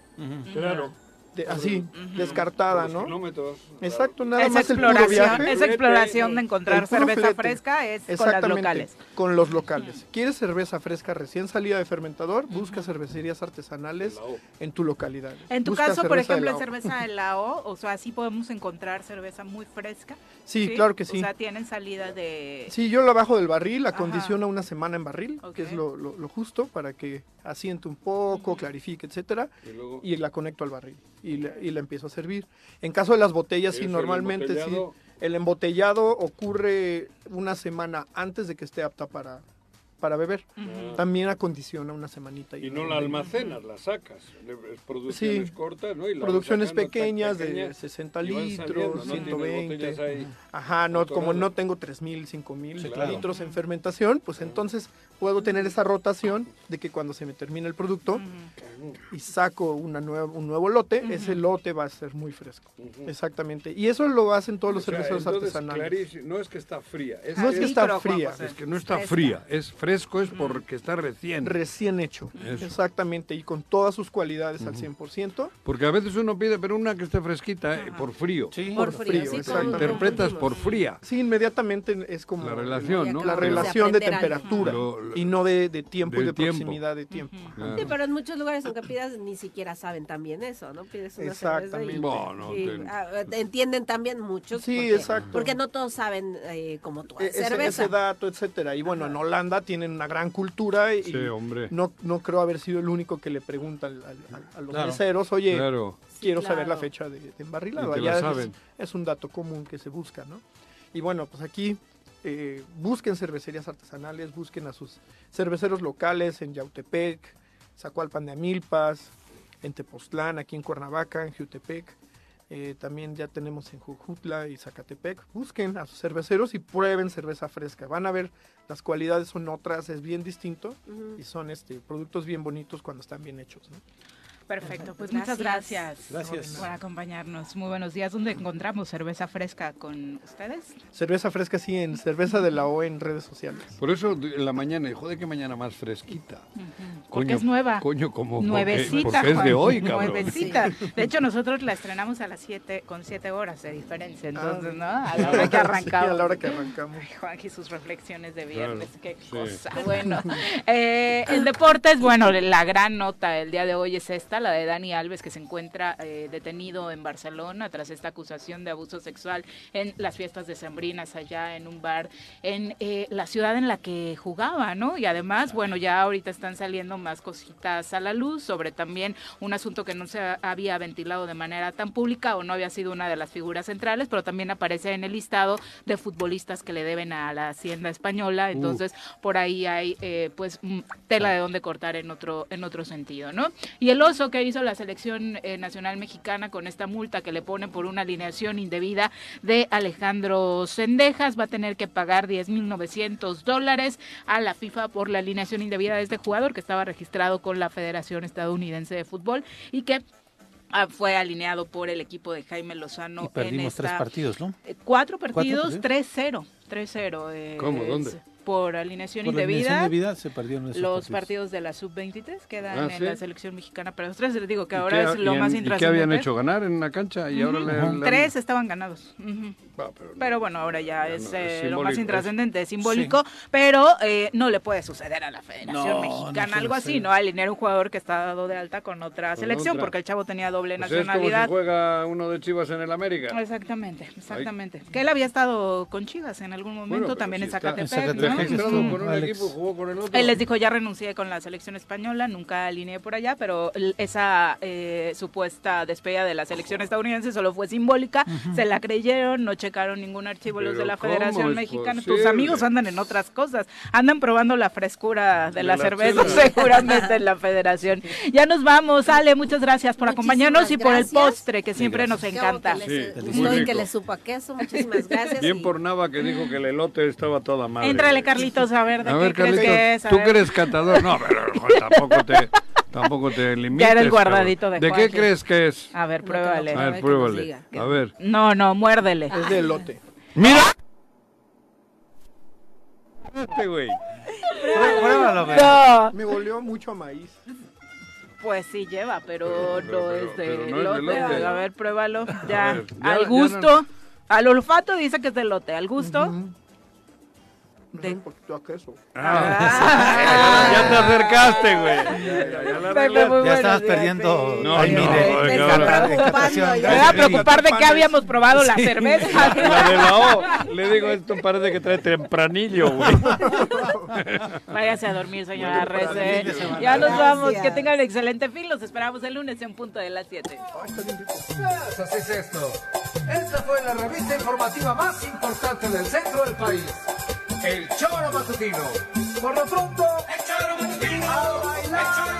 Claro. De- así, descartada, ¿no? kilómetros. Exacto, nada Esa más el puro viaje. esa exploración de encontrar cerveza flete. fresca es con las locales. Con los locales. ¿Quieres cerveza fresca recién salida de fermentador? Busca cervecerías artesanales en tu localidad. En tu Busca caso, por de ejemplo, O. cerveza de la O, o sea, sí podemos encontrar cerveza muy fresca. Sí, claro que sí. O sea, tienen salida de... Sí, yo la bajo del barril, la Ajá. condiciono una semana en barril, que es lo, lo- lo justo para que asiente un poco, clarifique, etcétera, Y luego, y la conecto al barril y la, y la empiezo a servir. En caso de las botellas, sí, Eso, el normalmente sí. El embotellado ocurre una semana antes de que esté apta para, para beber. Ujú. También acondiciona una semanita. y no la almacenas, la sacas. Producciones Sí. cortas, ¿no? Y la Producciones hasta pequeñas de pequeñas, 60 y van litros, saliendo, ¿no? Tienes 120. botellas ahí. Ajá, no, como no tengo 3.000, 5.000 Sí, claro. litros en fermentación, pues entonces puedo tener esa rotación de que cuando se me termine el producto y saco una nueva, un nuevo lote, ese lote va a ser muy fresco. Exactamente. Y eso lo hacen todos los O sea, cerveceros entonces, artesanales. clarísimo, no es que está fría. Es No es que está fría. Es que no está Fresca. fría. Es fresco, es porque está recién. Recién hecho. Eso. Exactamente. Y con todas sus cualidades al 100%. Porque a veces uno pide, pero una que esté fresquita, eh, por frío. Sí. Por Por frío, frío, sí, Interpretas por fría. Sí, inmediatamente es como La relación, ¿no? la relación de temperatura lo- y no de, de tiempo y de tiempo. proximidad de tiempo. Claro. Sí, pero en muchos lugares aunque pidas ni siquiera saben también eso, ¿no? Pides una Exactamente. y, Bueno, y, te- ah, entienden también muchos. Sí, porque, exacto. Porque no todos saben eh, como tú E- haces ese, cerveza. ese dato, etcétera. Y bueno, en Holanda tienen una gran cultura y Sí, hombre. no, no creo haber sido el único que le pregunta al- al- a los Claro. meseros, oye, Claro. quiero Sí, saber la fecha de, de embarrilado. Allá es- saben. Es, un dato común que se busca, ¿no? Y bueno, pues aquí eh, busquen cervecerías artesanales, busquen a sus cerveceros locales en Yautepec, Zacualpan de Amilpas, en Tepoztlán, aquí en Cuernavaca, en Jutepec. Eh, también ya tenemos en Jujutla y Zacatepec. Busquen a sus cerveceros y prueben cerveza fresca. Van a ver las cualidades son otras, es bien distinto y son este productos bien bonitos cuando están bien hechos. ¿no? Perfecto, pues muchas gracias, gracias por acompañarnos. Muy buenos días. ¿Dónde encontramos cerveza fresca con ustedes? Cerveza fresca, sí, en cerveza de la O en redes sociales. Por eso en la mañana, joder, que mañana más fresquita. porque es nueva. Coño, como. Nuevecita. Porque, es de hoy, cabrón. Nuevecita. De hecho, nosotros la estrenamos a las 7, con 7 horas de diferencia. Entonces, ¿no? A la hora que arrancamos. *laughs* Sí, a la hora que arrancamos. Juan y sus reflexiones de viernes. Qué cosa. Bueno, eh, el deporte es, bueno, la gran nota el día de hoy es esta, la de Dani Alves, que se encuentra eh, detenido en Barcelona tras esta acusación de abuso sexual en las fiestas decembrinas allá en un bar en eh, la ciudad en la que jugaba, ¿no? Y además, bueno, ya ahorita están saliendo más cositas a la luz sobre también un asunto que no se había ventilado de manera tan pública o no había sido una de las figuras centrales, pero también aparece en el listado de futbolistas que le deben a la hacienda española, entonces por ahí hay eh, pues tela de donde cortar en otro en otro sentido, ¿no? Y el oso que hizo la selección eh, nacional mexicana con esta multa que le pone por una alineación indebida de Alejandro Sendejas va a tener que pagar 10.900 dólares a la FIFA por la alineación indebida de este jugador que estaba registrado con la Federación Estadounidense de Fútbol y que ah, fue alineado por el equipo de Jaime Lozano. Y perdimos tres partidos, ¿no? Eh, cuatro partidos, 3-0. 3-0. Eh, ¿Cómo? ¿Dónde? Por alineación indebida. se perdieron los partidos. de la sub-23 quedan ah, en la selección mexicana. Pero los tres les digo que ahora es lo más interesante. ¿Y qué habían hecho? ¿Ganar en la cancha? y ahora Tres estaban ganados. pero, bueno, ahora ya, es, eh, lo más intrascendente, es simbólico, pero eh, no le puede suceder a la Federación Mexicana algo así, ¿no? Alinear un jugador que está dado de alta con otra selección, porque el chavo tenía doble pues nacionalidad. Es como si juega uno de Chivas en el América. Exactamente, exactamente. Que él había estado con Chivas en algún momento, también en Zacatepec, él les dijo, ya renuncié con la selección española, nunca alineé por allá, pero esa eh, supuesta despedida de la selección estadounidense solo fue simbólica, se la creyeron, no checaron ningún archivo los de la Federación Mexicana. Tus amigos andan en otras cosas, andan probando la frescura de, la, cerveza seguramente en la Federación. Ya nos vamos, Ale, muchas gracias por acompañarnos y por el postre que siempre nos encanta. Que, que le supo a queso, muchísimas gracias. Bien por Nava que dijo que el elote estaba toda madre. Entrale, Carlitos, a ver, ¿de qué crees que es? tú que eres cantador, no, pero *laughs* tampoco te, tampoco te limites. Ya era el guardadito de ¿De qué crees que es? A ver, pruébale. A ver, pruébale. A ver. No, no, muérdele. Es de elote. ¡Mira! Este güey. Pruébalo, no. Me volvió mucho a maíz. Pues sí lleva, pero, no es de elote. A ver, pruébalo. Ya, al gusto. Al olfato dice que es de elote. Al gusto. De... Un poquito a queso. Ah. *laughs* ya te acercaste, güey. Ya, ya, estabas perdiendo. No, no, no, Me a preocupar de que habíamos probado la cerveza. *laughs* La de la O. Le digo, esto parece que trae tempranillo, güey. *laughs* Váyase a dormir, señora Rece. Ya nos vamos. Que tengan un excelente fin. Los esperamos el lunes en punto de las 7. Así es esto. Esta fue la revista informativa más importante del centro del país. El Choro Matutino. Por lo pronto, el Choro Matutino. A bailar y a